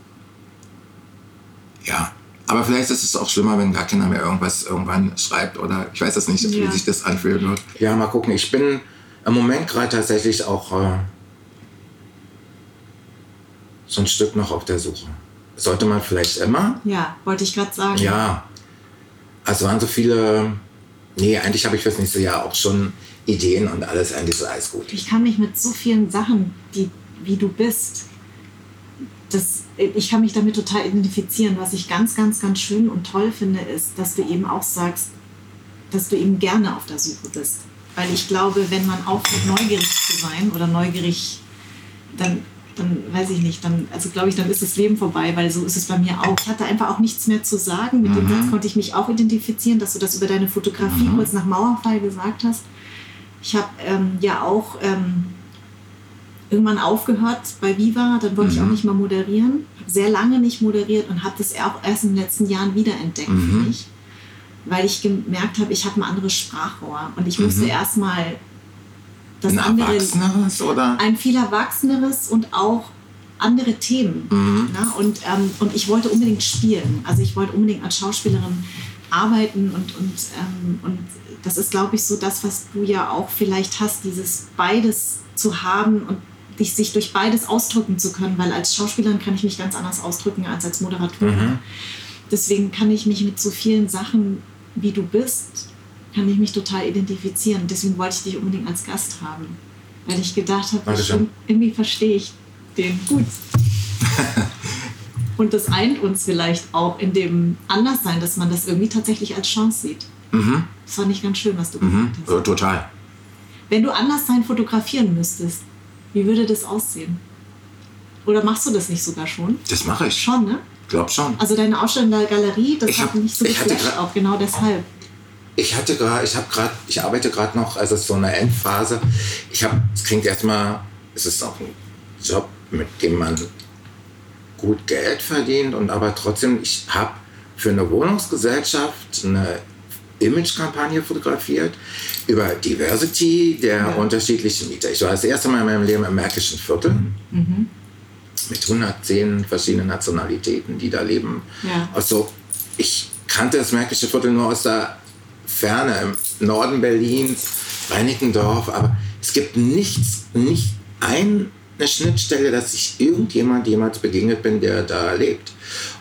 ja. Aber vielleicht ist es auch schlimmer, wenn gar keiner mehr irgendwas irgendwann schreibt oder ich weiß es nicht, ja. wie sich das anfühlen wird. Ja, mal gucken. Ich bin im Moment gerade tatsächlich auch äh, so ein Stück noch auf der Suche. Sollte man vielleicht immer? Ja, wollte ich gerade sagen. Ja. Also waren so viele Nee, eigentlich habe ich fürs nächste Jahr auch schon Ideen und alles, eigentlich so alles gut. Ich kann mich mit so vielen Sachen, die, wie du bist, das, ich kann mich damit total identifizieren. Was ich ganz, ganz, ganz schön und toll finde, ist, dass du eben auch sagst, dass du eben gerne auf der Suche bist. Weil ich glaube, wenn man aufhört, neugierig zu sein oder neugierig, dann dann weiß ich nicht, dann, also glaube ich, dann ist das Leben vorbei, weil so ist es bei mir auch. Ich hatte einfach auch nichts mehr zu sagen. Mit mhm. dem Satz konnte ich mich auch identifizieren, dass du das über deine Fotografie mhm. kurz nach Mauerfall gesagt hast. Ich habe ähm, ja auch ähm, irgendwann aufgehört bei Viva, dann wollte mhm. ich auch mhm. nicht mehr moderieren. Sehr lange nicht moderiert und habe das auch erst in den letzten Jahren wiederentdeckt für mhm. mich, weil ich gemerkt habe, ich habe ein anderes Sprachrohr und ich musste mhm. erstmal das ein andere, erwachseneres oder? Ein viel erwachseneres und auch andere Themen. Mhm. Ne? Und, ähm, und ich wollte unbedingt spielen. Also ich wollte unbedingt als Schauspielerin arbeiten und, und, ähm, und das ist, glaube ich, so das, was du ja auch vielleicht hast, dieses beides zu haben und dich, sich durch beides ausdrücken zu können, weil als Schauspielerin kann ich mich ganz anders ausdrücken als als Moderatorin. Mhm. Deswegen kann ich mich mit so vielen Sachen, wie du bist, kann ich mich total identifizieren. Deswegen wollte ich dich unbedingt als Gast haben. Weil ich gedacht habe, irgendwie verstehe ich den gut. Und das eint uns vielleicht auch in dem Anderssein, dass man das irgendwie tatsächlich als Chance sieht. Mhm. Das fand ich ganz schön, was du mhm. gesagt hast. Ja, total. Wenn du Anderssein fotografieren müsstest, wie würde das aussehen? Oder machst du das nicht sogar schon? Das mache ich. Schon, ne? Glaub schon. Also deine Ausstellung in der Galerie, das ich hat hab, mich so geflasht auch genau deshalb ich hatte gerade, ich habe gerade, ich arbeite gerade noch, also es ist so eine Endphase. Ich habe, es klingt erstmal, es ist auch ein Job, mit dem man gut Geld verdient und aber trotzdem, ich habe für eine Wohnungsgesellschaft eine Image-Kampagne fotografiert über Diversity der ja. unterschiedlichen Mieter. Ich war das erste Mal in meinem Leben im Märkischen Viertel. Mhm. Mit 110 verschiedenen Nationalitäten, die da leben. Ja. Also ich kannte das Märkische Viertel nur aus der Ferne, im Norden Berlins, Reinickendorf, aber es gibt nichts, nicht eine Schnittstelle, dass ich irgendjemand jemals begegnet bin, der da lebt.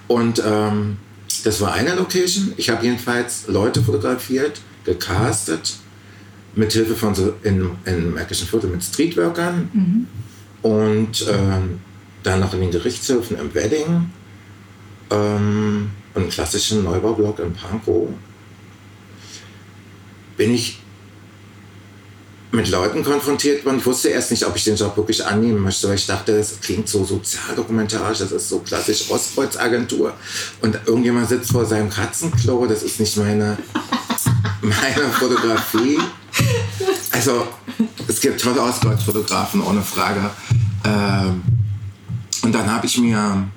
Und ähm, das war eine Location. Ich habe jedenfalls Leute fotografiert, gecastet, mit Hilfe von so in, in Märkischen Viertel mit Streetworkern mhm. und ähm, dann noch in den Gerichtshöfen im Wedding ähm, und klassischen Neubaublock in Pankow bin ich mit Leuten konfrontiert worden. Ich wusste erst nicht, ob ich den Job wirklich annehmen möchte, weil ich dachte, das klingt so sozialdokumentarisch, das ist so klassisch Ostkreuz-Agentur. Und irgendjemand sitzt vor seinem Katzenklo, das ist nicht meine, meine Fotografie. Also, es gibt tolle Ostkreuz-Fotografen, ohne Frage. Ähm, und dann habe ich mir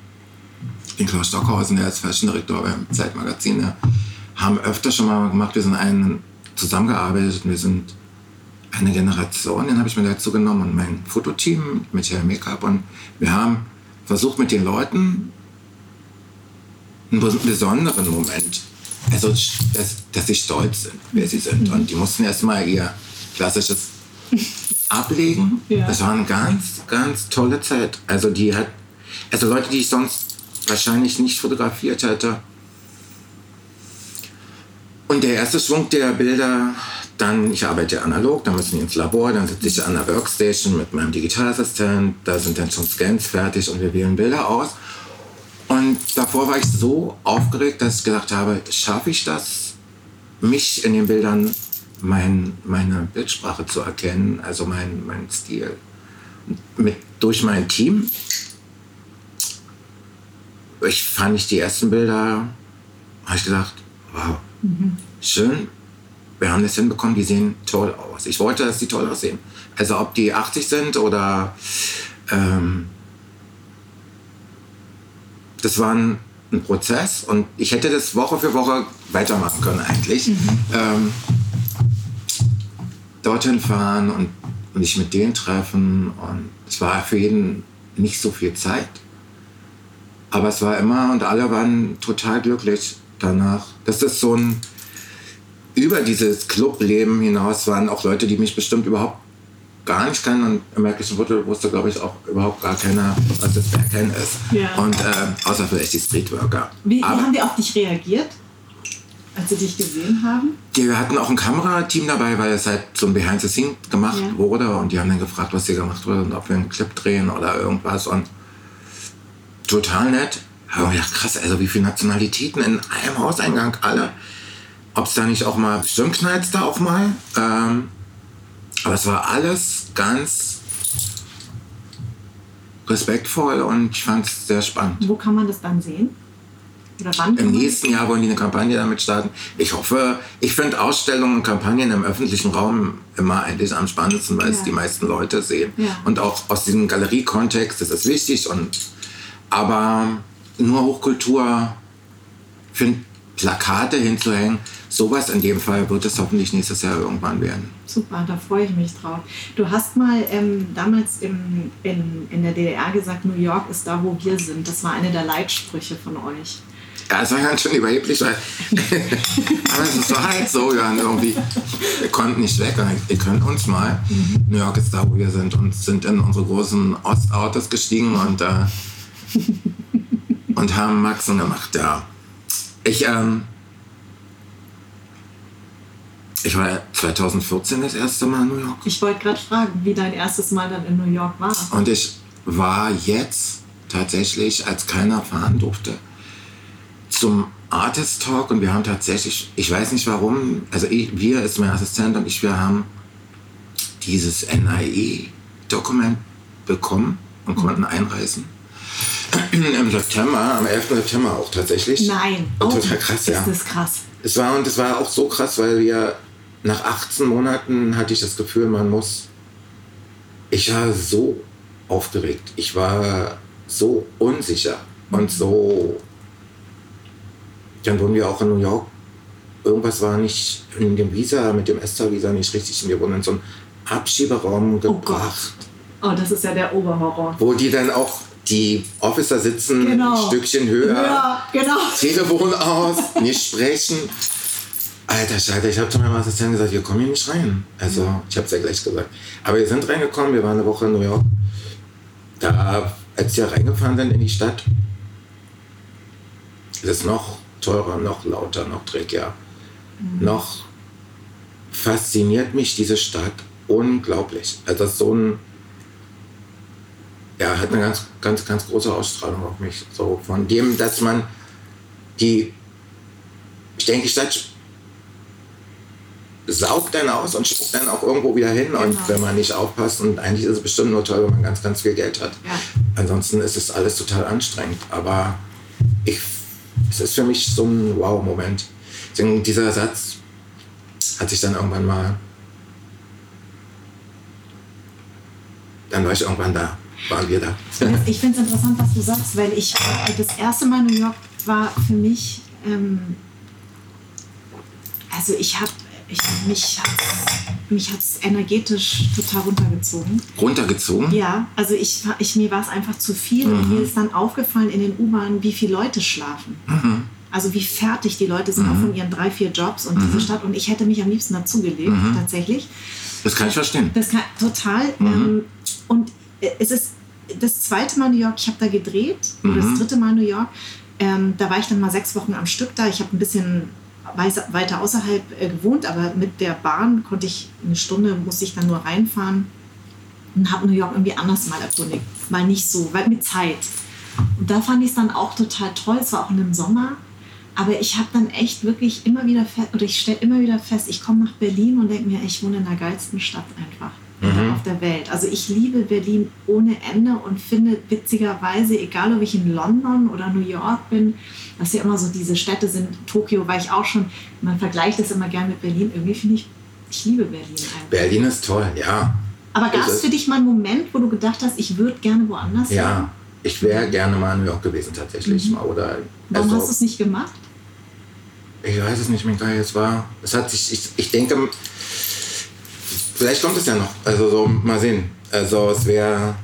den Klaus Stockhausen, der ist Fashion Director beim Zeitmagazin, ne, haben öfter schon mal gemacht. Wir sind einen zusammengearbeitet. Wir sind eine Generation, den habe ich mir dazu genommen und mein Fototeam mit Hair Make-up und wir haben versucht mit den Leuten einen besonderen Moment, also dass, dass sie stolz sind, wer sie sind. Und die mussten erstmal ihr klassisches ablegen. Ja. Das war eine ganz, ganz tolle Zeit. Also die hat, also Leute, die ich sonst wahrscheinlich nicht fotografiert hätte, und der erste Schwung der Bilder, dann, ich arbeite analog, dann müssen die ins Labor, dann sitze ich an der Workstation mit meinem Digitalassistent, da sind dann schon Scans fertig und wir wählen Bilder aus. Und davor war ich so aufgeregt, dass ich gedacht habe, schaffe ich das, mich in den Bildern mein, meine Bildsprache zu erkennen, also mein, mein Stil. Mit, durch mein Team ich fand ich die ersten Bilder, habe ich gedacht, wow, Mhm. Schön, wir haben das hinbekommen, die sehen toll aus. Ich wollte, dass die toll aussehen. Also ob die 80 sind oder... Ähm, das war ein, ein, Prozess und ich hätte das Woche für Woche weitermachen können eigentlich. Mhm. Ähm, dorthin fahren und mich mit denen treffen und es war für jeden nicht so viel Zeit. Aber es war immer und alle waren total glücklich danach. Das ist so ein, über dieses Clubleben hinaus waren auch Leute, die mich bestimmt überhaupt gar nicht kennen. Und im Märkischen Viertel wusste, glaube ich, auch überhaupt gar keiner, was das Bergheim ist. Ja. Und äh, außer vielleicht die Streetworker. Wie, wie haben die auf dich reagiert? als sie dich gesehen haben? Wir hatten auch ein Kamerateam dabei, weil es halt so ein Behind the Scenes gemacht ja. wurde und die haben dann gefragt, was hier gemacht wurde und ob wir einen Clip drehen oder irgendwas und total nett. Aber ja, krass, also wie viele Nationalitäten in einem Hauseingang, alle. Ob es da nicht auch mal, bestimmt knallt da auch mal. Ähm, aber es war alles ganz respektvoll und ich fand es sehr spannend. Wo kann man das dann sehen? Im nächsten Jahr wollen die eine Kampagne damit starten. Ich hoffe, ich finde Ausstellungen und Kampagnen im öffentlichen Raum immer eigentlich am spannendsten, weil ja. es die meisten Leute sehen. Ja. Und auch aus diesem Galeriekontext ist es wichtig. Und, aber nur Hochkultur, finde Plakate hinzuhängen, sowas in dem Fall wird es hoffentlich nächstes Jahr irgendwann werden. Super, da freue ich mich drauf. Du hast mal ähm, damals im, in, in der DDR gesagt, New York ist da, wo wir sind. Das war eine der Leitsprüche von euch. Ja, das war ganz schön überheblich, weil aber es war halt so, ja, irgendwie, wir konnten nicht weg. Ihr könnt uns mal. Mhm. New York ist da, wo wir sind und sind in unsere großen Ostautos gestiegen und, äh, und haben Maxen gemacht, ja. Ich, ähm, ich war 2014 das erste Mal in New York. Ich wollte gerade fragen, wie dein erstes Mal dann in New York war. Und ich war jetzt tatsächlich, als keiner fahren durfte, zum Artist Talk und wir haben tatsächlich, ich weiß nicht warum, also ich, wir ist mein Assistent und ich, wir haben dieses NIE-Dokument bekommen und mhm. konnten einreisen. Im September, am 11. September auch tatsächlich. Nein, und oh, total krass, ja. Ist das krass. Es war und es war auch so krass, weil wir nach 18 Monaten hatte ich das Gefühl, man muss. Ich war so aufgeregt. Ich war so unsicher und so dann wurden wir auch in New York, irgendwas war nicht in dem Visa, mit dem ESTA-Visa nicht richtig. Wir wurden in so einen Abschieberaum gebracht. Oh, oh, das ist ja der Oberhorror. Wo die dann auch die Officer sitzen genau. ein Stückchen höher, ja, genau. Telefon aus, nicht sprechen. Alter Scheiße, ich habe zu meinem Assistenten gesagt, wir kommen hier nicht rein. Also, ich habe es ja gleich gesagt. Aber wir sind reingekommen, wir waren eine Woche in New York. Da, als wir reingefahren sind in die Stadt, ist es noch teurer, noch lauter, noch dreckiger. Mhm. Noch fasziniert mich diese Stadt unglaublich. Also das ist so ein, ja, hat eine ganz, ganz, ganz große Ausstrahlung auf mich. So von dem, dass man die, ich denke, Stadt saugt dann aus und spuckt dann auch irgendwo wieder hin. Genau. Und wenn man nicht aufpasst, und eigentlich ist es bestimmt nur toll, wenn man ganz, ganz viel Geld hat. Ja. Ansonsten ist es alles total anstrengend. Aber ich es ist für mich so ein Wow-Moment. Dieser Satz hat sich dann irgendwann mal. Dann war ich irgendwann da, waren wir da. Ich finde es interessant, was du sagst, weil ich das erste Mal New York war für mich. Ähm, also ich habe ich, mich hat mich hat's energetisch total runtergezogen. Runtergezogen? Ja, also ich, ich mir war es einfach zu viel mhm. und mir ist dann aufgefallen in den U-Bahnen, wie viele Leute schlafen. Mhm. Also wie fertig die Leute sind, mhm. auch von ihren drei, vier Jobs und diese mhm. Stadt. Und ich hätte mich am liebsten dazugelegt, mhm. tatsächlich. Das kann ich verstehen. Das kann, total. Mhm. Ähm, und es ist das zweite Mal New York, ich habe da gedreht, oder das dritte Mal New York. Ähm, da war ich dann mal sechs Wochen am Stück da. Ich habe ein bisschen weiter außerhalb äh, gewohnt, aber mit der Bahn konnte ich eine Stunde, musste ich dann nur reinfahren und habe New York irgendwie anders mal erkundigt. Mal nicht so, weil mit Zeit. Und da fand ich es dann auch total toll. Es war auch in dem Sommer. Aber ich habe dann echt wirklich immer wieder fest, oder ich stelle immer wieder fest, ich komme nach Berlin und denke mir, ich wohne in der geilsten Stadt einfach mhm. auf der Welt. Also ich liebe Berlin ohne Ende und finde witzigerweise, egal ob ich in London oder New York bin, dass ja immer so diese Städte sind. Tokio war ich auch schon. Man vergleicht das immer gerne mit Berlin. Irgendwie finde ich, ich liebe Berlin einfach. Berlin ist toll, ja. Aber gab es für dich mal einen Moment, wo du gedacht hast, ich würde gerne woanders Ja, sein? ich wäre gerne mal in New York gewesen tatsächlich. Mhm. Oder, Warum also, hast du es nicht gemacht? Ich weiß es nicht, Mika. Es war, es hat sich, ich, ich denke, vielleicht kommt es ja noch. Also so, mal sehen. Also es wäre,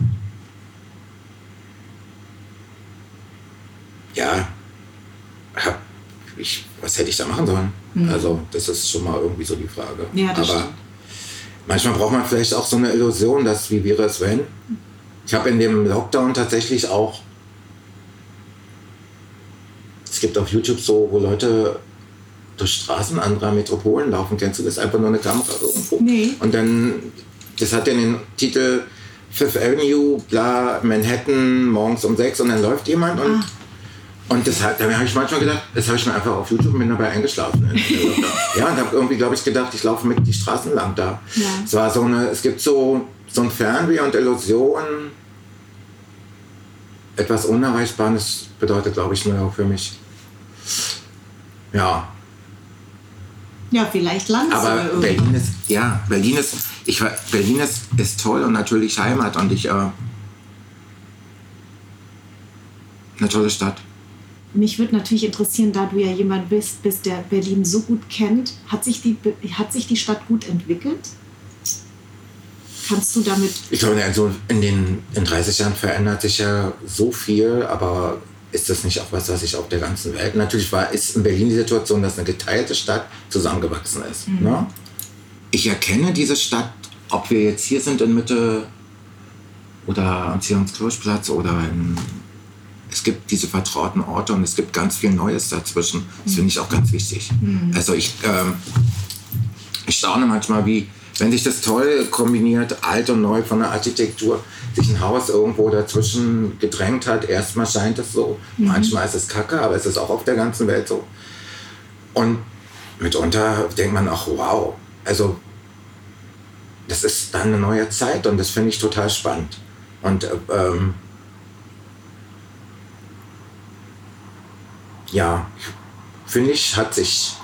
ja, ich, was hätte ich da machen sollen? Mhm. Also, das ist schon mal irgendwie so die Frage. Ja, Aber stimmt. manchmal braucht man vielleicht auch so eine Illusion, dass wie wäre es wenn? Ich habe in dem Lockdown tatsächlich auch. Es gibt auf YouTube so, wo Leute durch Straßen anderer Metropolen laufen. Kennst du das? Einfach nur eine Kamera irgendwo. Nee. Und dann, das hat ja den Titel Fifth Avenue, bla, Manhattan, morgens um sechs und dann läuft jemand und. Ah und das hat, da habe ich manchmal gedacht, das habe ich mir einfach auf YouTube und bin dabei eingeschlafen. ja, und habe irgendwie, glaube ich, gedacht, ich laufe mit die Straßen lang da. Ja. Es war so eine, es gibt so, so ein Fernweh und Illusion. etwas Unerreichbares bedeutet, glaube ich, nur auch für mich. Ja. Ja, vielleicht landest Aber Berlin ist, ja, Berlin ist, ich, Berlin ist, ist toll und natürlich Heimat und ich, äh, eine tolle Stadt. Mich würde natürlich interessieren, da du ja jemand bist, bist, der Berlin so gut kennt, hat sich die, hat sich die Stadt gut entwickelt? Kannst du damit. Ich glaube, also in den in 30 Jahren verändert sich ja so viel, aber ist das nicht auch was, was sich auf der ganzen Welt. Natürlich war, ist in Berlin die Situation, dass eine geteilte Stadt zusammengewachsen ist. Mhm. Ne? Ich erkenne diese Stadt, ob wir jetzt hier sind in Mitte oder am Zionskirchplatz oder in, es gibt diese vertrauten Orte und es gibt ganz viel Neues dazwischen. Das finde ich auch ganz wichtig. Mhm. Also ich, ähm, ich staune manchmal, wie wenn sich das toll kombiniert, alt und neu von der Architektur, sich ein Haus irgendwo dazwischen gedrängt hat. Erstmal scheint es so, mhm. manchmal ist es kacke, aber es ist auch auf der ganzen Welt so. Und mitunter denkt man auch, wow, also das ist dann eine neue Zeit und das finde ich total spannend. Und ähm, ja, finde ich, hat sich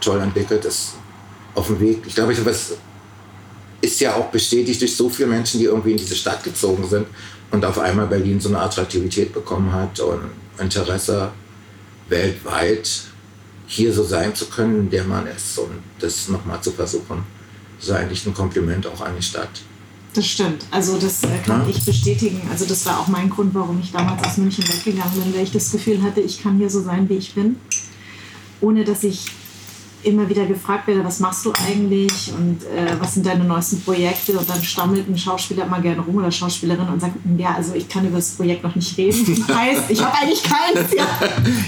toll entwickelt. Das auf dem Weg. Ich glaube, ich habe es ist ja auch bestätigt durch so viele Menschen, die irgendwie in diese Stadt gezogen sind und auf einmal Berlin so eine Attraktivität bekommen hat und Interesse weltweit hier so sein zu können, der man ist und das nochmal zu versuchen, ist eigentlich ein Kompliment auch an die Stadt. Das stimmt. Also das äh, kann ja. ich bestätigen. Also das war auch mein Grund, warum ich damals aus München weggegangen bin, weil ich das Gefühl hatte, ich kann hier so sein, wie ich bin, ohne dass ich immer wieder gefragt werde, was machst du eigentlich und äh, was sind deine neuesten Projekte und dann stammelt ein Schauspieler immer gerne rum oder Schauspielerin und sagt, ja, also ich kann über das Projekt noch nicht reden. Das heißt, ich habe eigentlich keins. Ja.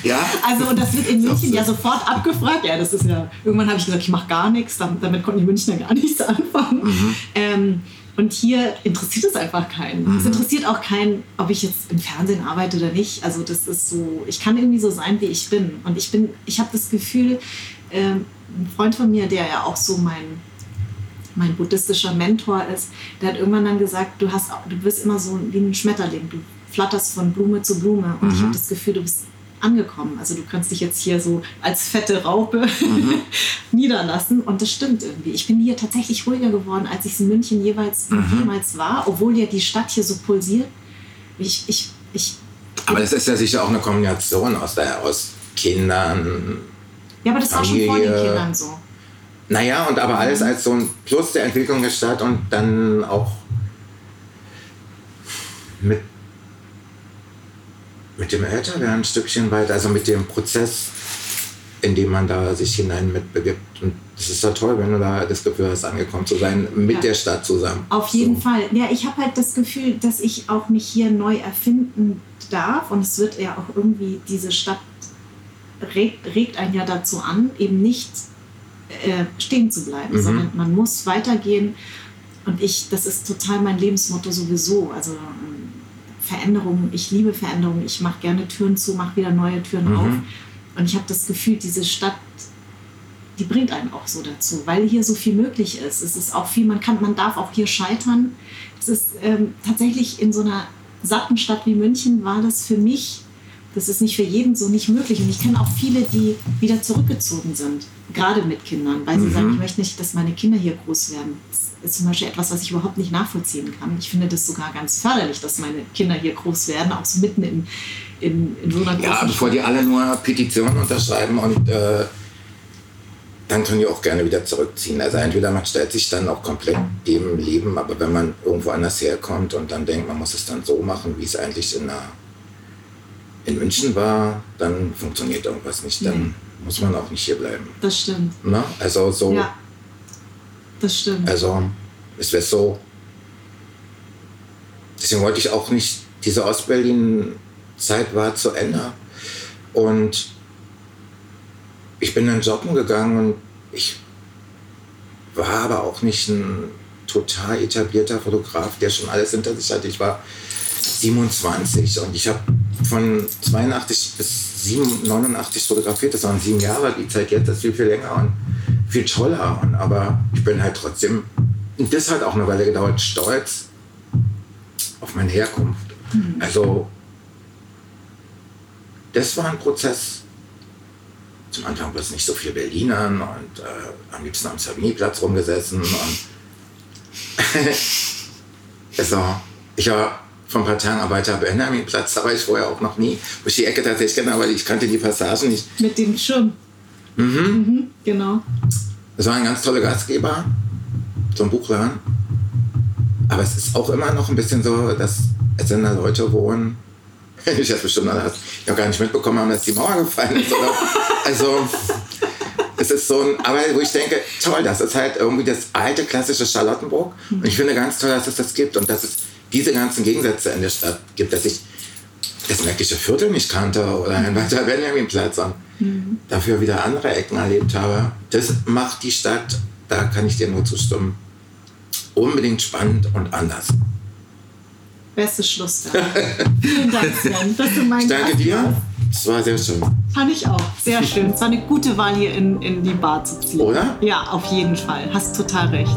ja. Also und das wird in München ja sofort abgefragt. Ja, das ist ja, irgendwann habe ich gesagt, ich mache gar nichts, damit, damit konnten die Münchner gar nichts anfangen. Mhm. Ähm, und hier interessiert es einfach keinen. Mhm. Es interessiert auch keinen, ob ich jetzt im Fernsehen arbeite oder nicht. Also das ist so, ich kann irgendwie so sein, wie ich bin. Und ich bin, ich habe das Gefühl, ähm, ein Freund von mir, der ja auch so mein, mein buddhistischer Mentor ist, der hat irgendwann dann gesagt, du, hast, du bist immer so wie ein Schmetterling, du flatterst von Blume zu Blume und mhm. ich habe das Gefühl, du bist angekommen. Also du kannst dich jetzt hier so als fette Raupe mhm. niederlassen und das stimmt irgendwie. Ich bin hier tatsächlich ruhiger geworden, als ich es in München jeweils mhm. jemals war, obwohl ja die Stadt hier so pulsiert. Ich, ich, ich, aber das ist ja sicher auch eine Kombination aus, der, aus Kindern, ja, aber das war schon vor den Kindern so. Naja, und aber alles als so ein Plus der Entwicklung der Stadt und dann auch mit, mit dem Älterwerden ein Stückchen weiter, also mit dem Prozess, in dem man da sich hinein mitbegibt. Und es ist doch toll, wenn du da das Gefühl hast, angekommen zu sein, mit ja. der Stadt zusammen. Auf jeden so. Fall. Ja, ich habe halt das Gefühl, dass ich auch mich hier neu erfinden darf und es wird ja auch irgendwie diese Stadt regt, regt einen ja dazu an, eben nicht äh, stehen zu bleiben, mhm. sondern man muss weitergehen. Und ich, das ist total mein Lebensmotto sowieso. Also ähm, Veränderungen, ich liebe Veränderungen, ich mache gerne Türen zu, mache wieder neue Türen mhm. auf. Und ich habe das Gefühl, diese Stadt, die bringt einen auch so dazu, weil hier so viel möglich ist. Es ist auch viel, man kann, man darf auch hier scheitern. Es ist ähm, tatsächlich in so einer satten Stadt wie München war das für mich das ist nicht für jeden so nicht möglich. Und ich kenne auch viele, die wieder zurückgezogen sind, gerade mit Kindern, weil sie mhm. sagen, ich möchte nicht, dass meine Kinder hier groß werden. Das ist zum Beispiel etwas, was ich überhaupt nicht nachvollziehen kann. Ich finde das sogar ganz förderlich, dass meine Kinder hier groß werden, auch so mitten in, in, in so einer großen Ja, bevor die alle nur Petitionen unterschreiben und äh, dann können die auch gerne wieder zurückziehen. Also entweder man stellt sich dann auch komplett dem Leben, aber wenn man irgendwo anders herkommt und dann denkt, man muss es dann so machen, wie es eigentlich in einer in München war, dann funktioniert irgendwas nicht. Dann nee. muss man auch nicht hier bleiben. Das stimmt. Na? Also so. Ja. Das stimmt. Also es wäre so. Deswegen wollte ich auch nicht, diese Ostberlin-Zeit war zu Ende. Und ich bin dann joggen gegangen und ich war aber auch nicht ein total etablierter Fotograf, der schon alles hinter sich hatte. Ich war 27 und ich habe von 82 bis 7, 89 fotografiert. Das waren sieben Jahre. Die Zeit jetzt ist viel, viel länger und viel toller. Und, aber ich bin halt trotzdem, und das hat auch eine Weile gedauert, stolz auf meine Herkunft. Mhm. Also das war ein Prozess. Zum Anfang war es nicht so viel Berlinern und äh, am liebsten am Savigny-Platz rumgesessen. Und also, ich war vom Parterrenarbeiter Benjamin-Platz, da war ich vorher auch noch nie, wo ich die Ecke tatsächlich kenne, aber ich kannte die Passagen nicht. Mit dem Schirm. Mhm. mhm genau. Es war ein ganz toller Gastgeber, so ein Buchladen. Aber es ist auch immer noch ein bisschen so, dass es sind da Leute wohnen, ich habe bestimmt alle, habe gar nicht mitbekommen haben, dass die Mauer gefallen ist. Also es ist so ein, aber wo ich denke, toll, das ist halt irgendwie das alte klassische Charlottenburg. Und ich finde ganz toll, dass es das gibt und dass es diese ganzen Gegensätze in der Stadt gibt, dass ich das märkische Viertel nicht kannte oder ein weiter Benjaminplatz und mhm. dafür wieder andere Ecken erlebt habe. Das macht die Stadt, da kann ich dir nur zustimmen, unbedingt spannend und anders. Bestes Schlusswort. Vielen Dank, Sven, dass du mein Ich danke Gast dir. Es war sehr schön. Fand ich auch. Sehr schön. Es war eine gute Wahl, hier in, in die Bar zu ziehen. Oder? Ja, auf jeden Fall. Hast total recht.